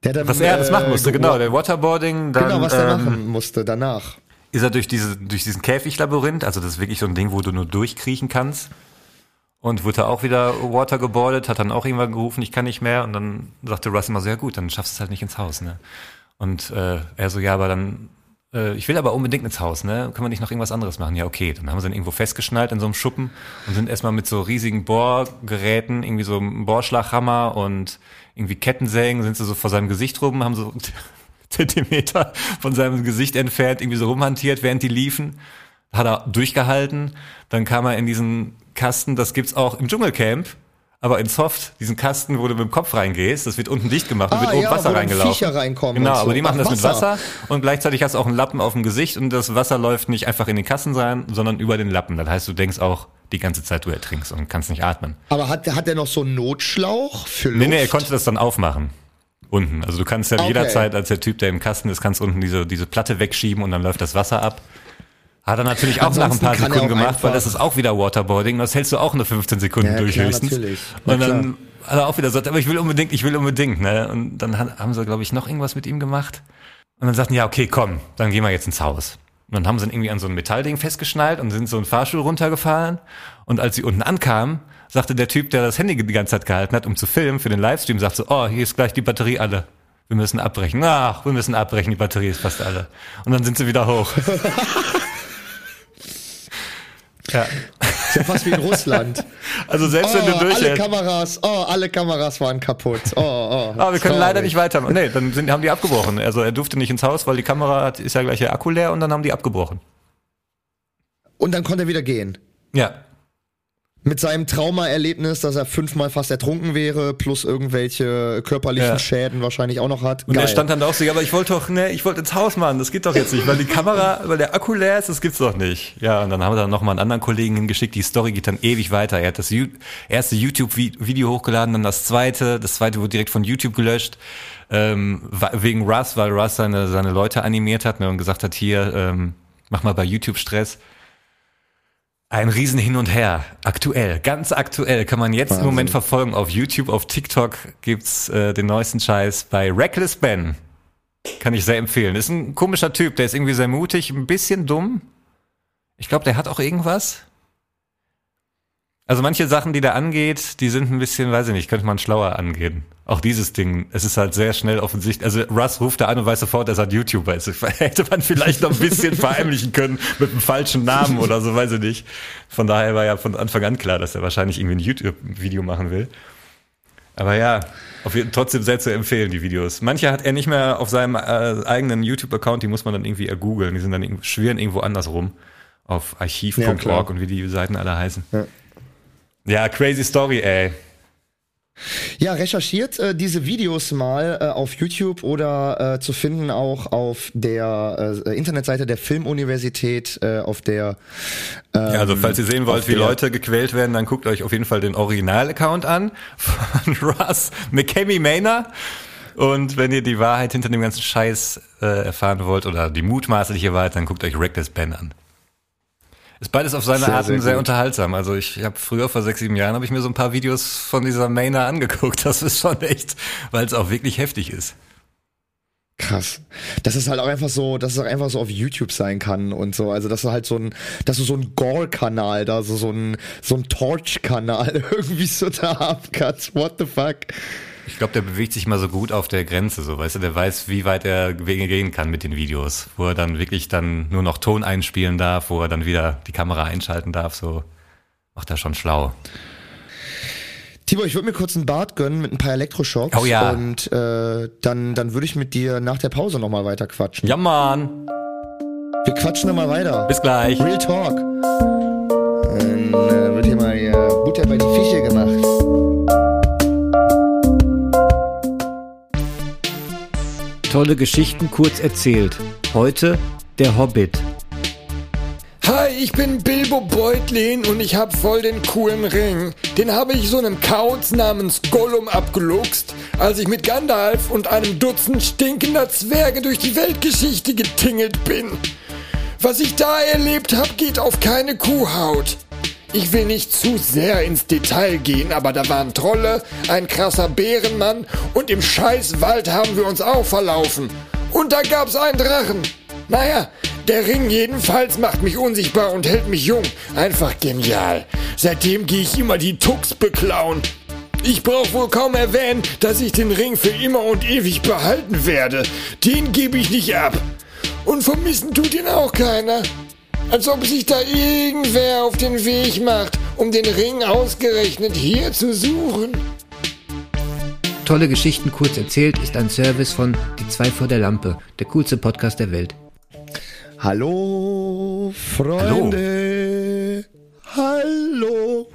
dann, was er alles äh, machen musste, ge- genau. Der Waterboarding, dann Genau, was er ähm, machen musste danach. ist er durch, diese, durch diesen Käfiglabyrinth, also das ist wirklich so ein Ding, wo du nur durchkriechen kannst. Und wurde auch wieder watergeboardet, hat dann auch irgendwann gerufen, ich kann nicht mehr. Und dann sagte Russ immer so, ja gut, dann schaffst du es halt nicht ins Haus. Ne? Und äh, er so, ja, aber dann, äh, ich will aber unbedingt ins Haus, ne? Können wir nicht noch irgendwas anderes machen? Ja, okay. Dann haben sie ihn irgendwo festgeschnallt in so einem Schuppen und sind erstmal mit so riesigen Bohrgeräten, irgendwie so einem Bohrschlaghammer und irgendwie Kettensägen, sind sie so vor seinem Gesicht rum, haben so Zentimeter von seinem Gesicht entfernt, irgendwie so rumhantiert, während die liefen. Hat er durchgehalten. Dann kam er in diesen Kasten, das gibt's auch im Dschungelcamp, aber in Soft, diesen Kasten, wo du mit dem Kopf reingehst, das wird unten dicht gemacht und Ah, wird oben ja, Wasser wo reingelaufen. Viecher reinkommen Genau, so. aber die machen Ach, das mit Wasser. Wasser und gleichzeitig hast du auch einen Lappen auf dem Gesicht und das Wasser läuft nicht einfach in den Kasten rein, sondern über den Lappen. Das heißt, du denkst auch die ganze Zeit, du ertrinkst und kannst nicht atmen. Aber hat, hat er noch so einen Notschlauch für Luft? Nee, nee, er konnte das dann aufmachen. Unten. Also du kannst ja Okay. jederzeit als der Typ, der im Kasten ist, kannst unten diese, diese Platte wegschieben und dann läuft das Wasser ab. Hat er natürlich auch nach ein Ansonsten paar Sekunden gemacht, weil das ist auch wieder Waterboarding. Das hältst du auch nur 15 Sekunden Ja, durch klar, höchstens. natürlich. Na Und dann hat er auch wieder gesagt, aber ich will unbedingt, ich will unbedingt, ne? Und dann haben sie, glaube ich, noch irgendwas mit ihm gemacht. Und dann sagten, ja, okay, komm, dann gehen wir jetzt ins Haus. Und dann haben sie ihn irgendwie an so ein Metallding festgeschnallt und sind so einen Fahrstuhl runtergefahren. Und als sie unten ankamen, sagte der Typ, der das Handy die ganze Zeit gehalten hat, um zu filmen für den Livestream, sagte so, oh, hier ist gleich die Batterie alle. Wir müssen abbrechen. Ach, wir müssen abbrechen, die Batterie ist fast alle. Und dann sind sie wieder hoch. ja. Ist ja fast wie in Russland. Also selbst Oh, wenn du durch alle Kameras, oh, alle Kameras waren kaputt. Oh, oh. Aber wir können leider traurig. nicht weitermachen. Nee, dann sind, haben die abgebrochen. Also er durfte nicht ins Haus, weil die Kamera hat, ist ja gleich der Akku leer und dann haben die abgebrochen. Und dann konnte er wieder gehen. Ja. Mit seinem Traumaerlebnis, dass er fünfmal fast ertrunken wäre, plus irgendwelche körperlichen Ja. Schäden wahrscheinlich auch noch hat. Und Geil. er stand dann da auch so, ja, aber ich wollte doch, ne, ich wollte ins Haus, Mann, das geht doch jetzt nicht, weil die Kamera, weil der Akku leer ist, das gibt's doch nicht. Ja, und dann haben wir dann nochmal einen anderen Kollegen hingeschickt, die Story geht dann ewig weiter. Er hat das erste YouTube-Video hochgeladen, dann das zweite, das zweite wurde direkt von YouTube gelöscht, ähm, wegen Russ, weil Russ seine, seine Leute animiert hat ne, und gesagt hat, hier, ähm, mach mal bei YouTube Stress. Ein Riesen hin und her. Aktuell, ganz aktuell kann man jetzt im Moment verfolgen. Auf YouTube, auf TikTok gibt's äh, den neuesten Scheiß bei Reckless Ben. Kann ich sehr empfehlen. Ist ein komischer Typ, der ist irgendwie sehr mutig, ein bisschen dumm. Ich glaube, der hat auch irgendwas. Also manche Sachen, die der angeht, die sind ein bisschen, weiß ich nicht, könnte man schlauer angehen. Auch dieses Ding, es ist halt sehr schnell offensichtlich. Also Russ ruft da an und weiß sofort, dass er ein YouTuber ist. Hätte man vielleicht noch ein bisschen verheimlichen können mit einem falschen Namen oder so, weiß ich nicht. Von daher war ja von Anfang an klar, dass er wahrscheinlich irgendwie ein YouTube-Video machen will. Aber ja, auf jeden, trotzdem sehr zu empfehlen, die Videos. Manche hat er nicht mehr auf seinem äh, eigenen YouTube-Account, die muss man dann irgendwie ergoogeln. Die sind dann schwirren irgendwo anders rum. Auf Ja, archiv.org klar. und wie die Seiten alle heißen. Ja. Ja, crazy Story, ey. Ja, recherchiert äh, diese Videos mal äh, auf YouTube oder äh, zu finden auch auf der äh, Internetseite der Filmuniversität, äh, auf der ähm, Ja, also falls ihr sehen wollt, wie Leute gequält werden, dann guckt euch auf jeden Fall den Original-Account an von Russ McKamey Maynard. Und wenn ihr die Wahrheit hinter dem ganzen Scheiß äh, erfahren wollt oder die mutmaßliche Wahrheit, dann guckt euch Reckless Ben an. Ist beides auf seine Sehr, Art sehr sehr, unterhaltsam. Also ich habe früher vor sechs, sieben Jahren habe ich mir so ein paar Videos von dieser Mainer angeguckt. Das ist schon echt, weil es auch wirklich heftig ist. Krass. Dass es halt auch einfach so, dass es auch einfach so auf YouTube sein kann und so. Also, dass du halt so ein, dass du so ein Gore-Kanal da, so, so ein, so ein Torch-Kanal irgendwie so da abkatzt. What the fuck? Ich glaube, der bewegt sich mal so gut auf der Grenze, so weißt du, der weiß, wie weit er gehen kann mit den Videos, wo er dann wirklich dann nur noch Ton einspielen darf, wo er dann wieder die Kamera einschalten darf, so macht er schon schlau. Tibor, ich würde mir kurz einen Bart gönnen mit ein paar Elektroschocks. Oh ja. Und äh, dann, dann würde ich mit dir nach der Pause nochmal weiter quatschen. Ja, Mann. Wir quatschen dann mal weiter. Bis gleich. Real Talk. Tolle Geschichten kurz erzählt. Heute der Hobbit. Hi, ich bin Bilbo Beutlin und ich hab voll den coolen Ring. Den habe ich so einem Kauz namens Gollum abgeluchst, als ich mit Gandalf und einem Dutzend stinkender Zwerge durch die Weltgeschichte getingelt bin. Was ich da erlebt hab, geht auf keine Kuhhaut. Ich will nicht zu sehr ins Detail gehen, aber da waren Trolle, ein krasser Bärenmann und im Scheißwald haben wir uns auch verlaufen. Und da gab's einen Drachen. Naja, der Ring jedenfalls macht mich unsichtbar und hält mich jung. Einfach genial. Seitdem gehe ich immer die Tux beklauen. Ich brauche wohl kaum erwähnen, dass ich den Ring für immer und ewig behalten werde. Den gebe ich nicht ab. Und vermissen tut ihn auch keiner. Als ob sich da irgendwer auf den Weg macht, um den Ring ausgerechnet hier zu suchen. Tolle Geschichten kurz erzählt ist ein Service von Die zwei vor der Lampe, der coolste Podcast der Welt. Hallo, Freunde. Hallo.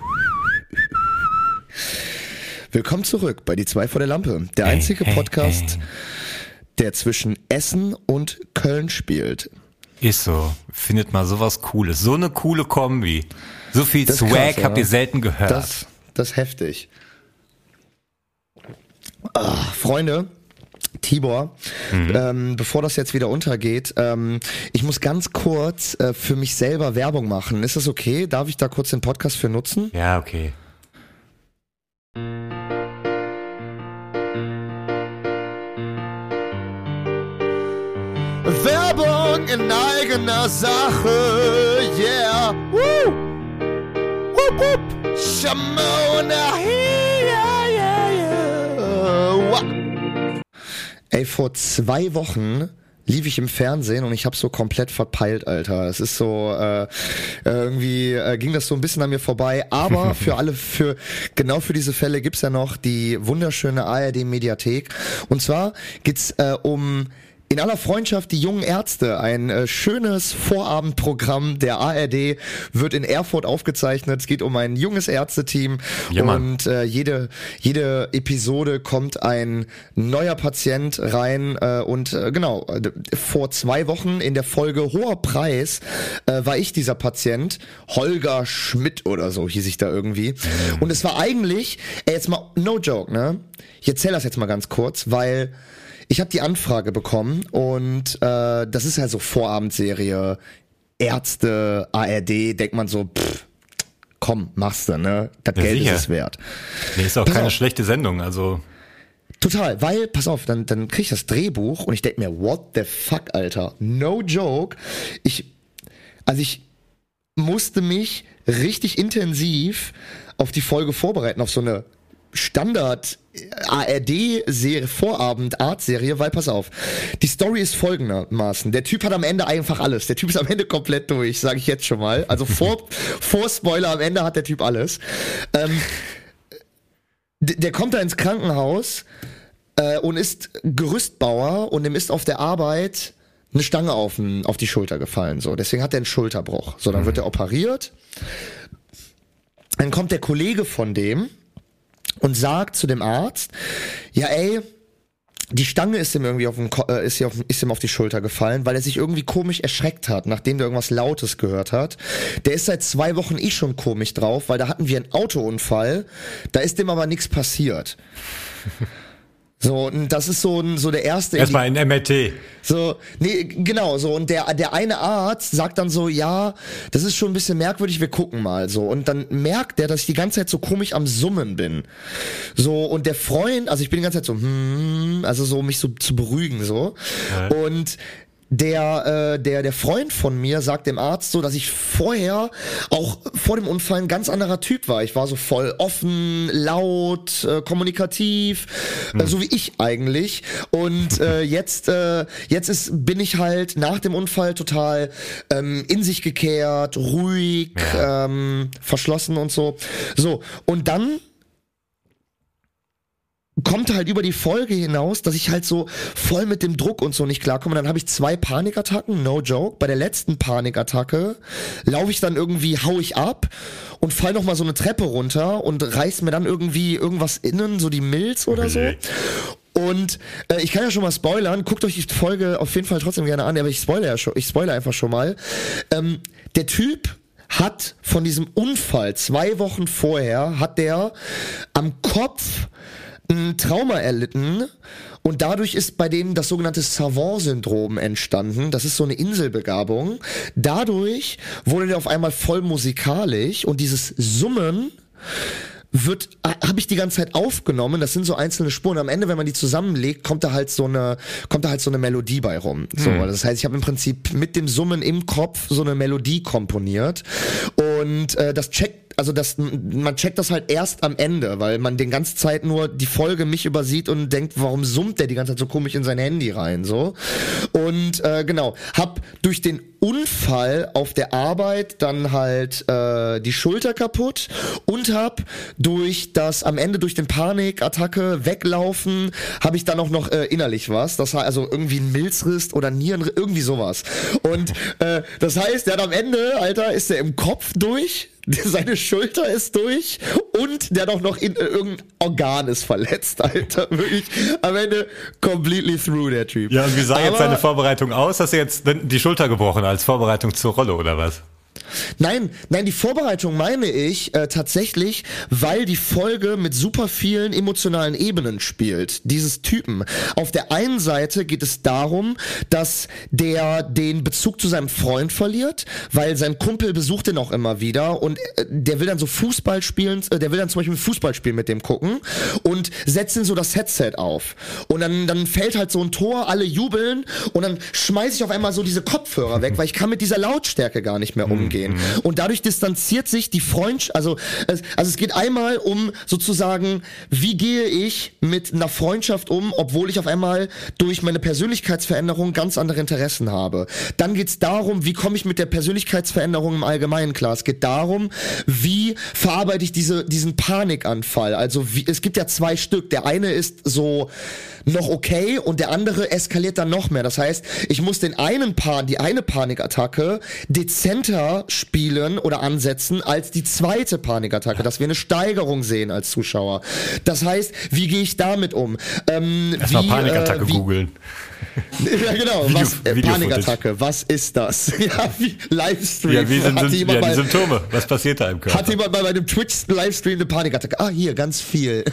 Willkommen zurück bei Die zwei vor der Lampe. Der Hey, einzige hey, Podcast, hey. der zwischen Essen und Köln spielt. Ist so. Findet mal sowas Cooles. So eine coole Kombi. So viel Das Swag krass, habt ihr selten gehört. Das, das ist heftig. Ah, Freunde, Tibor, Mhm. ähm, bevor das jetzt wieder untergeht, ähm, ich muss ganz kurz äh, für mich selber Werbung machen. Ist das okay? Darf ich da kurz den Podcast für nutzen? ja, okay. Werbung in eigener Sache, yeah. Woo! Wupp, wupp. Shamona, yeah, yeah, yeah. Wah. Ey, vor zwei Wochen lief ich im Fernsehen und ich habe so komplett verpeilt, Alter. Es ist so äh, irgendwie äh, ging das so ein bisschen an mir vorbei. Aber für alle, für genau für diese Fälle gibt's ja noch die wunderschöne ARD Mediathek. Und zwar geht's äh, um in aller Freundschaft die jungen Ärzte. Ein äh, schönes Vorabendprogramm der ARD wird in Erfurt aufgezeichnet. Es geht um ein junges Ärzteteam Ja, und äh, jede jede Episode kommt ein neuer Patient rein äh, und äh, genau äh, vor zwei Wochen in der Folge hoher Preis äh, war ich dieser Patient Holger Schmidt oder so hieß ich da irgendwie und es war eigentlich ey, jetzt mal no joke ne ich erzähl das jetzt mal ganz kurz weil ich habe die Anfrage bekommen und äh, das ist halt so Vorabendserie, Ärzte, ARD, denkt man so, pff, komm, machst du, ne? Das Ja, Geld sicher. ist es wert. Nee, ist auch Pass keine auf. schlechte Sendung, also Total, weil, pass auf, dann, dann krieg ich das Drehbuch und ich denk mir, what the fuck, Alter? No joke. Ich, also ich musste mich richtig intensiv auf die Folge vorbereiten, auf so eine Standard ARD-Serie, Vorabend-Art-Serie, weil pass auf, die Story ist folgendermaßen. Der Typ hat am Ende einfach alles. Der Typ ist am Ende komplett durch, sage ich jetzt schon mal. Also vor, vor Spoiler, am Ende hat der Typ alles. Ähm, der kommt da ins Krankenhaus äh, und ist Gerüstbauer und dem ist auf der Arbeit eine Stange auf, den, auf die Schulter gefallen. So, deswegen hat er einen Schulterbruch. So, dann wird er operiert. Dann kommt der Kollege von dem und sagt zu dem Arzt, ja ey, die Stange ist ihm irgendwie auf, den, äh, ist, auf, ist ihm auf die Schulter gefallen, weil er sich irgendwie komisch erschreckt hat, nachdem der irgendwas Lautes gehört hat. Der ist seit zwei Wochen eh schon komisch drauf, weil da hatten wir einen Autounfall, da ist dem aber nichts passiert. So, und das ist so, ein- so der erste. Erstmal in MRT. So, nee, genau, so. Und der, der eine Arzt sagt dann so, ja, das ist schon ein bisschen merkwürdig, wir gucken mal so. Und dann merkt der, dass ich die ganze Zeit so komisch am Summen bin. So, und der Freund, also ich bin die ganze Zeit so, hm, also so, mich so zu beruhigen, so. Und der, äh, der, der Freund von mir sagt dem Arzt so, dass ich vorher auch vor dem Unfall ein ganz anderer Typ war. Ich war so voll offen, laut, äh, kommunikativ, äh, so wie ich eigentlich. Und äh, jetzt, äh, jetzt ist, bin ich halt nach dem Unfall total ähm, in sich gekehrt, ruhig, ähm, verschlossen und so. So, und dann kommt halt über die Folge hinaus, dass ich halt so voll mit dem Druck und so nicht klarkomme. Dann habe ich zwei Panikattacken, no joke. Bei der letzten Panikattacke laufe ich dann irgendwie, hau ich ab und fall noch mal so eine Treppe runter und reiß mir dann irgendwie irgendwas innen, so die Milz oder so. Und äh, ich kann ja schon mal spoilern, guckt euch die Folge auf jeden Fall trotzdem gerne an, aber ich spoilere ja schon, ich spoilere einfach schon mal. Ähm, der Typ hat von diesem Unfall zwei Wochen vorher, hat der am Kopf ein Trauma erlitten und dadurch ist bei denen das sogenannte Savant-Syndrom entstanden. Das ist so eine Inselbegabung. Dadurch wurde der auf einmal voll musikalisch und dieses Summen wird habe ich die ganze Zeit aufgenommen. Das sind so einzelne Spuren. Am Ende, wenn man die zusammenlegt, kommt da halt so eine kommt da halt so eine Melodie bei rum. So, das heißt, ich habe im Prinzip mit dem Summen im Kopf so eine Melodie komponiert und äh, das checkt also das, man checkt das halt erst am Ende, weil man den ganze Zeit nur die Folge mich übersieht und denkt, warum summt der die ganze Zeit so komisch in sein Handy rein, so. Und äh, genau, hab durch den Unfall auf der Arbeit dann halt äh, die Schulter kaputt und hab durch das am Ende durch den Panikattacke weglaufen, habe ich dann auch noch äh, innerlich was. Das heißt also irgendwie ein Milzriss oder Nierenriss, irgendwie sowas. Und äh, das heißt, der hat am Ende, Alter, ist der im Kopf durch. Seine Schulter ist durch und der auch noch in, äh, irgendein Organ ist verletzt, Alter. Wirklich am Ende completely through, der Typ. Ja, und wie sah jetzt Aber- seine Vorbereitung aus? Hast du jetzt die Schulter gebrochen als Vorbereitung zur Rolle oder was? Nein, nein, die Vorbereitung meine ich äh, tatsächlich, weil die Folge mit super vielen emotionalen Ebenen spielt. Dieses Typen. Auf der einen Seite geht es darum, dass der den Bezug zu seinem Freund verliert, weil sein Kumpel besucht ihn auch immer wieder und äh, der will dann so Fußball spielen, äh, der will dann zum Beispiel ein Fußballspiel mit dem gucken und setzt ihm so das Headset auf. Und dann, dann fällt halt so ein Tor, alle jubeln und dann schmeiß ich auf einmal so diese Kopfhörer weg, weil ich kann mit dieser Lautstärke gar nicht mehr umgehen. Und dadurch distanziert sich die Freundschaft, also, es- also es geht einmal um sozusagen, wie gehe ich mit einer Freundschaft um, obwohl ich auf einmal durch meine Persönlichkeitsveränderung ganz andere Interessen habe. Dann geht es darum, wie komme ich mit der Persönlichkeitsveränderung im Allgemeinen klar. Es geht darum, wie verarbeite ich diese, diesen Panikanfall. Also wie, es gibt ja zwei Stück. Der eine ist so noch okay und der andere eskaliert dann noch mehr. Das heißt, ich muss den einen Pan, die eine Panikattacke dezenter spielen oder ansetzen als die zweite Panikattacke, dass wir eine Steigerung sehen als Zuschauer. Das heißt, wie gehe ich damit um? Ähm, Erstmal wie, Panikattacke äh, wie, googeln. Ja, genau. Video- was, äh, Video-Footage. Panikattacke, was ist das? ja, wie Livestream. Ja, wie sind, sind ja, die Symptome? Was passiert da im Körper? hat jemand bei meinem Twitch-Livestream eine Panikattacke? Ah, hier, ganz viel.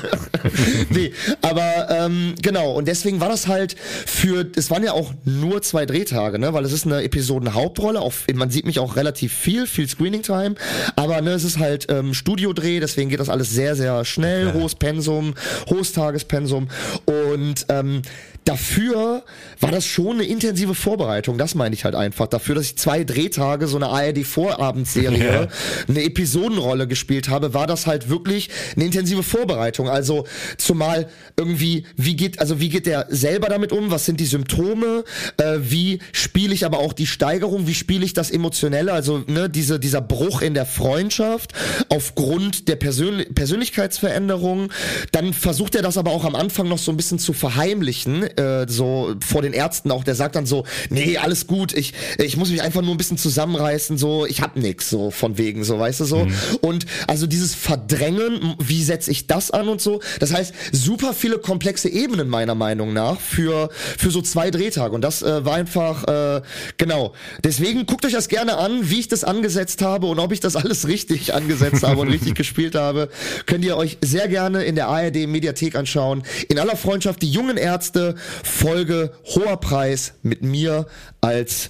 nee, aber ähm, genau, und deswegen war das halt für, es waren ja auch nur zwei Drehtage, ne, weil es ist eine Episodenhauptrolle, auf, man sieht mich auch relativ viel, viel Screening-Time, aber ne, es ist halt ähm, Studiodreh, deswegen geht das alles sehr, sehr schnell, hohes Pensum, hohes Tagespensum und ähm, dafür war das schon eine intensive Vorbereitung, das meine ich halt einfach. Dafür, dass ich zwei Drehtage so eine ARD-Vorabendserie, eine Episodenrolle gespielt habe, war das halt wirklich eine intensive Vorbereitung. Also zumal irgendwie, wie geht, also wie geht der selber damit um? Was sind die Symptome? Äh, wie spiele ich aber auch die Steigerung? Wie spiele ich das Emotionelle? Also ne, diese, dieser Bruch in der Freundschaft aufgrund der Persön Persönlichkeitsveränderung. Dann versucht er das aber auch am Anfang noch so ein bisschen zu verheimlichen, äh, so vor vor den Ärzten auch, der sagt dann so, nee, alles gut, ich, ich muss mich einfach nur ein bisschen zusammenreißen, so, ich hab nix, so von wegen, so, weißt du so. Mhm. Und also dieses Verdrängen, wie setze ich das an und so, das heißt, super viele komplexe Ebenen meiner Meinung nach für, für so zwei Drehtage. Und das äh, war einfach, äh, genau. Deswegen guckt euch das gerne an, wie ich das angesetzt habe und ob ich das alles richtig angesetzt habe und richtig gespielt habe, könnt ihr euch sehr gerne in der ARD Mediathek anschauen. In aller Freundschaft die jungen Ärzte, Folge hoher Preis mit mir als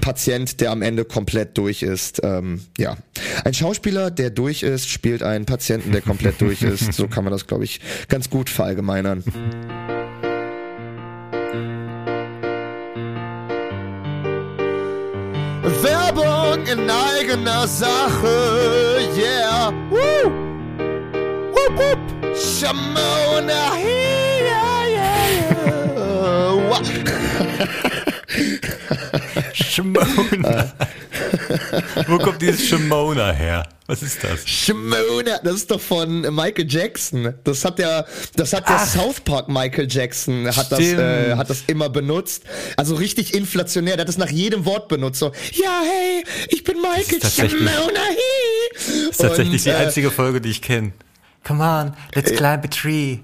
Patient, der am Ende komplett durch ist. Ähm, ja, ein Schauspieler, der durch ist, spielt einen Patienten, der komplett durch ist. So kann man das, glaube ich, ganz gut verallgemeinern. Werbung in eigener Sache, yeah. Woo! Wupp, wupp. Shamona Shimona. Wo kommt dieses Shimona her? Was ist das? Shimona, das ist doch von Michael Jackson. Das hat der, das hat der Ach. South Park Michael Jackson hat das, äh, hat das immer benutzt. Also richtig inflationär. Der hat das nach jedem Wort benutzt. So, ja hey, ich bin Michael tatsächlich- Shimona. He. Das ist tatsächlich Und, die äh, einzige Folge, die ich kenne. Come on, let's climb a tree.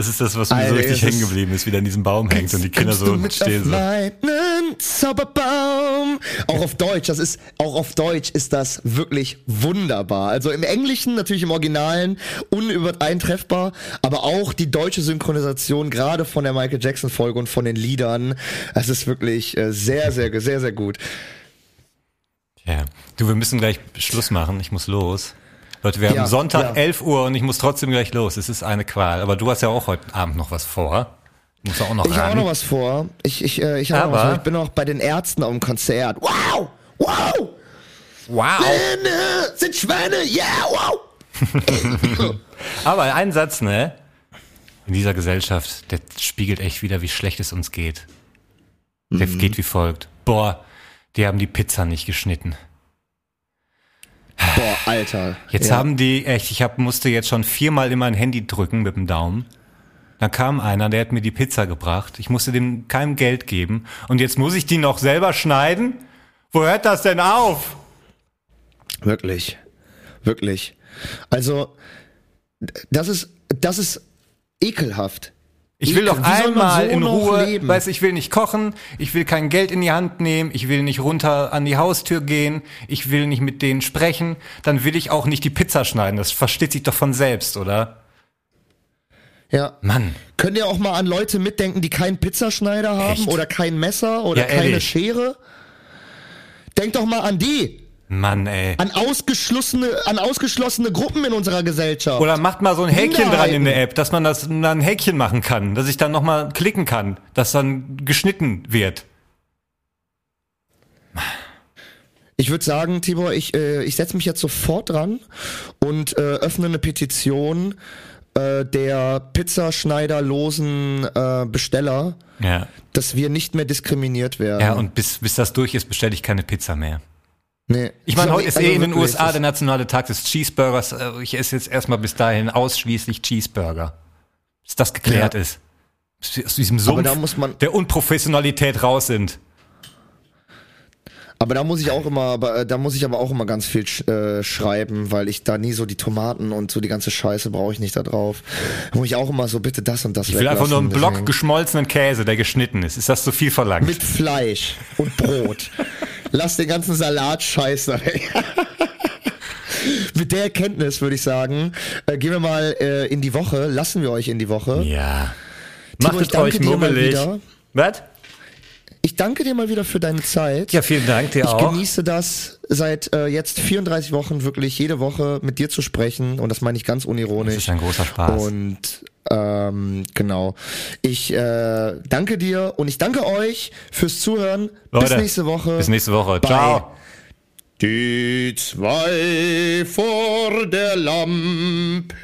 Das ist das, was mir so richtig hängen geblieben ist, wie der an diesem Baum hängt und die Kinder so stehen so. meinen Zauberbaum. Auch auf Deutsch, das ist, auch auf Deutsch ist das wirklich wunderbar. Also im Englischen, natürlich im Originalen, unübereintreffbar, aber auch die deutsche Synchronisation, gerade von der Michael Jackson Folge und von den Liedern, das ist wirklich äh, sehr, sehr, sehr, sehr gut. Ja. Du, wir müssen gleich Schluss machen. Ich muss los. Leute, wir Ja, haben Sonntag ja. 11 Uhr und ich muss trotzdem gleich los. Es ist eine Qual. Aber du hast ja auch heute Abend noch was vor. Du musst auch noch Ich habe auch noch was vor. Ich, ich, äh, ich, noch Aber- vor. ich bin auch bei den Ärzten auf dem Konzert. Wow! Wow! Wow! Schwäne sind Schwäne, yeah, wow! Aber ein Satz, ne? In dieser Gesellschaft, der spiegelt echt wieder, wie schlecht es uns geht. Der Mhm. geht wie folgt. Boah, die haben die Pizza nicht geschnitten. Boah, Alter. Jetzt Ja. haben die, echt, ich hab, musste jetzt schon viermal in mein Handy drücken mit dem Daumen. Dann kam einer, der hat mir die Pizza gebracht. Ich musste dem keinem Geld geben. Und jetzt muss ich die noch selber schneiden? Wo hört das denn auf? Wirklich. Wirklich. Also, das ist, das ist ekelhaft. Ich will doch einmal so in Ruhe, leben? weiß ich will nicht kochen, ich will kein Geld in die Hand nehmen, ich will nicht runter an die Haustür gehen, ich will nicht mit denen sprechen, dann will ich auch nicht die Pizza schneiden. Das versteht sich doch von selbst, oder? Ja. Mann. Könnt ihr auch mal an Leute mitdenken, die keinen Pizzaschneider haben Echt? oder kein Messer oder Ja, keine. Schere? Denkt doch mal an die. Mann, ey. An ausgeschlossene, an ausgeschlossene Gruppen in unserer Gesellschaft. Oder macht mal so ein Häkchen dran in der App, dass man das dann ein Häkchen machen kann, dass ich dann nochmal klicken kann, dass dann geschnitten wird. Ich würde sagen, Tibor, ich, äh, ich setze mich jetzt sofort dran und äh, öffne eine Petition äh, der pizzaschneiderlosen äh, Besteller, Ja. dass wir nicht mehr diskriminiert werden. Ja, und bis, bis das durch ist, bestelle ich keine Pizza mehr. Nee. Ich meine, heute ist also eh in den USA der nationale Tag des Cheeseburgers. Äh, Ich esse jetzt erstmal bis dahin ausschließlich Cheeseburger. Bis das geklärt Ja. ist. Aus diesem Sumpf man- der Unprofessionalität raus sind. Aber da muss ich auch immer, aber, äh, da muss ich aber auch immer ganz viel sch äh, schreiben, weil ich da nie so die Tomaten und so die ganze Scheiße brauche ich nicht da drauf. Da muss ich auch immer so bitte das und das Ich will einfach nur einen Block deswegen. geschmolzenen Käse, der geschnitten ist. Ist das zu viel verlangt? mit Fleisch und Brot. Lass den ganzen Salat scheiße weg. Mit der Erkenntnis würde ich sagen, äh, gehen wir mal äh, in die Woche, lassen wir euch in die Woche. ja. Timo, Macht euch mummelig. Was? Ich danke dir mal wieder für deine Zeit. Ja, vielen Dank dir ich auch. genieße das seit äh, jetzt 34 Wochen wirklich jede Woche mit dir zu sprechen und das meine ich ganz unironisch. Das ist ein großer Spaß. Und ähm, genau. Ich äh, danke dir und ich danke euch fürs Zuhören. Leute, bis nächste Woche. Bis nächste Woche. Bye. Ciao. Die zwei vor der Lampe.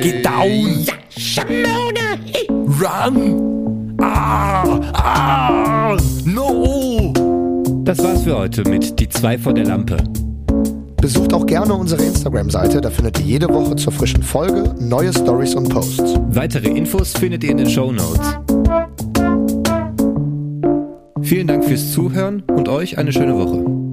Get down. Ja, Shamona. Hey. Run. Ah. Ah. No. Das war's für heute mit Die zwei vor der Lampe. Besucht auch gerne unsere Instagram-Seite, da findet ihr jede Woche zur frischen Folge neue Stories und Posts. Weitere Infos findet ihr in den Show Notes. Vielen Dank fürs Zuhören und euch eine schöne Woche.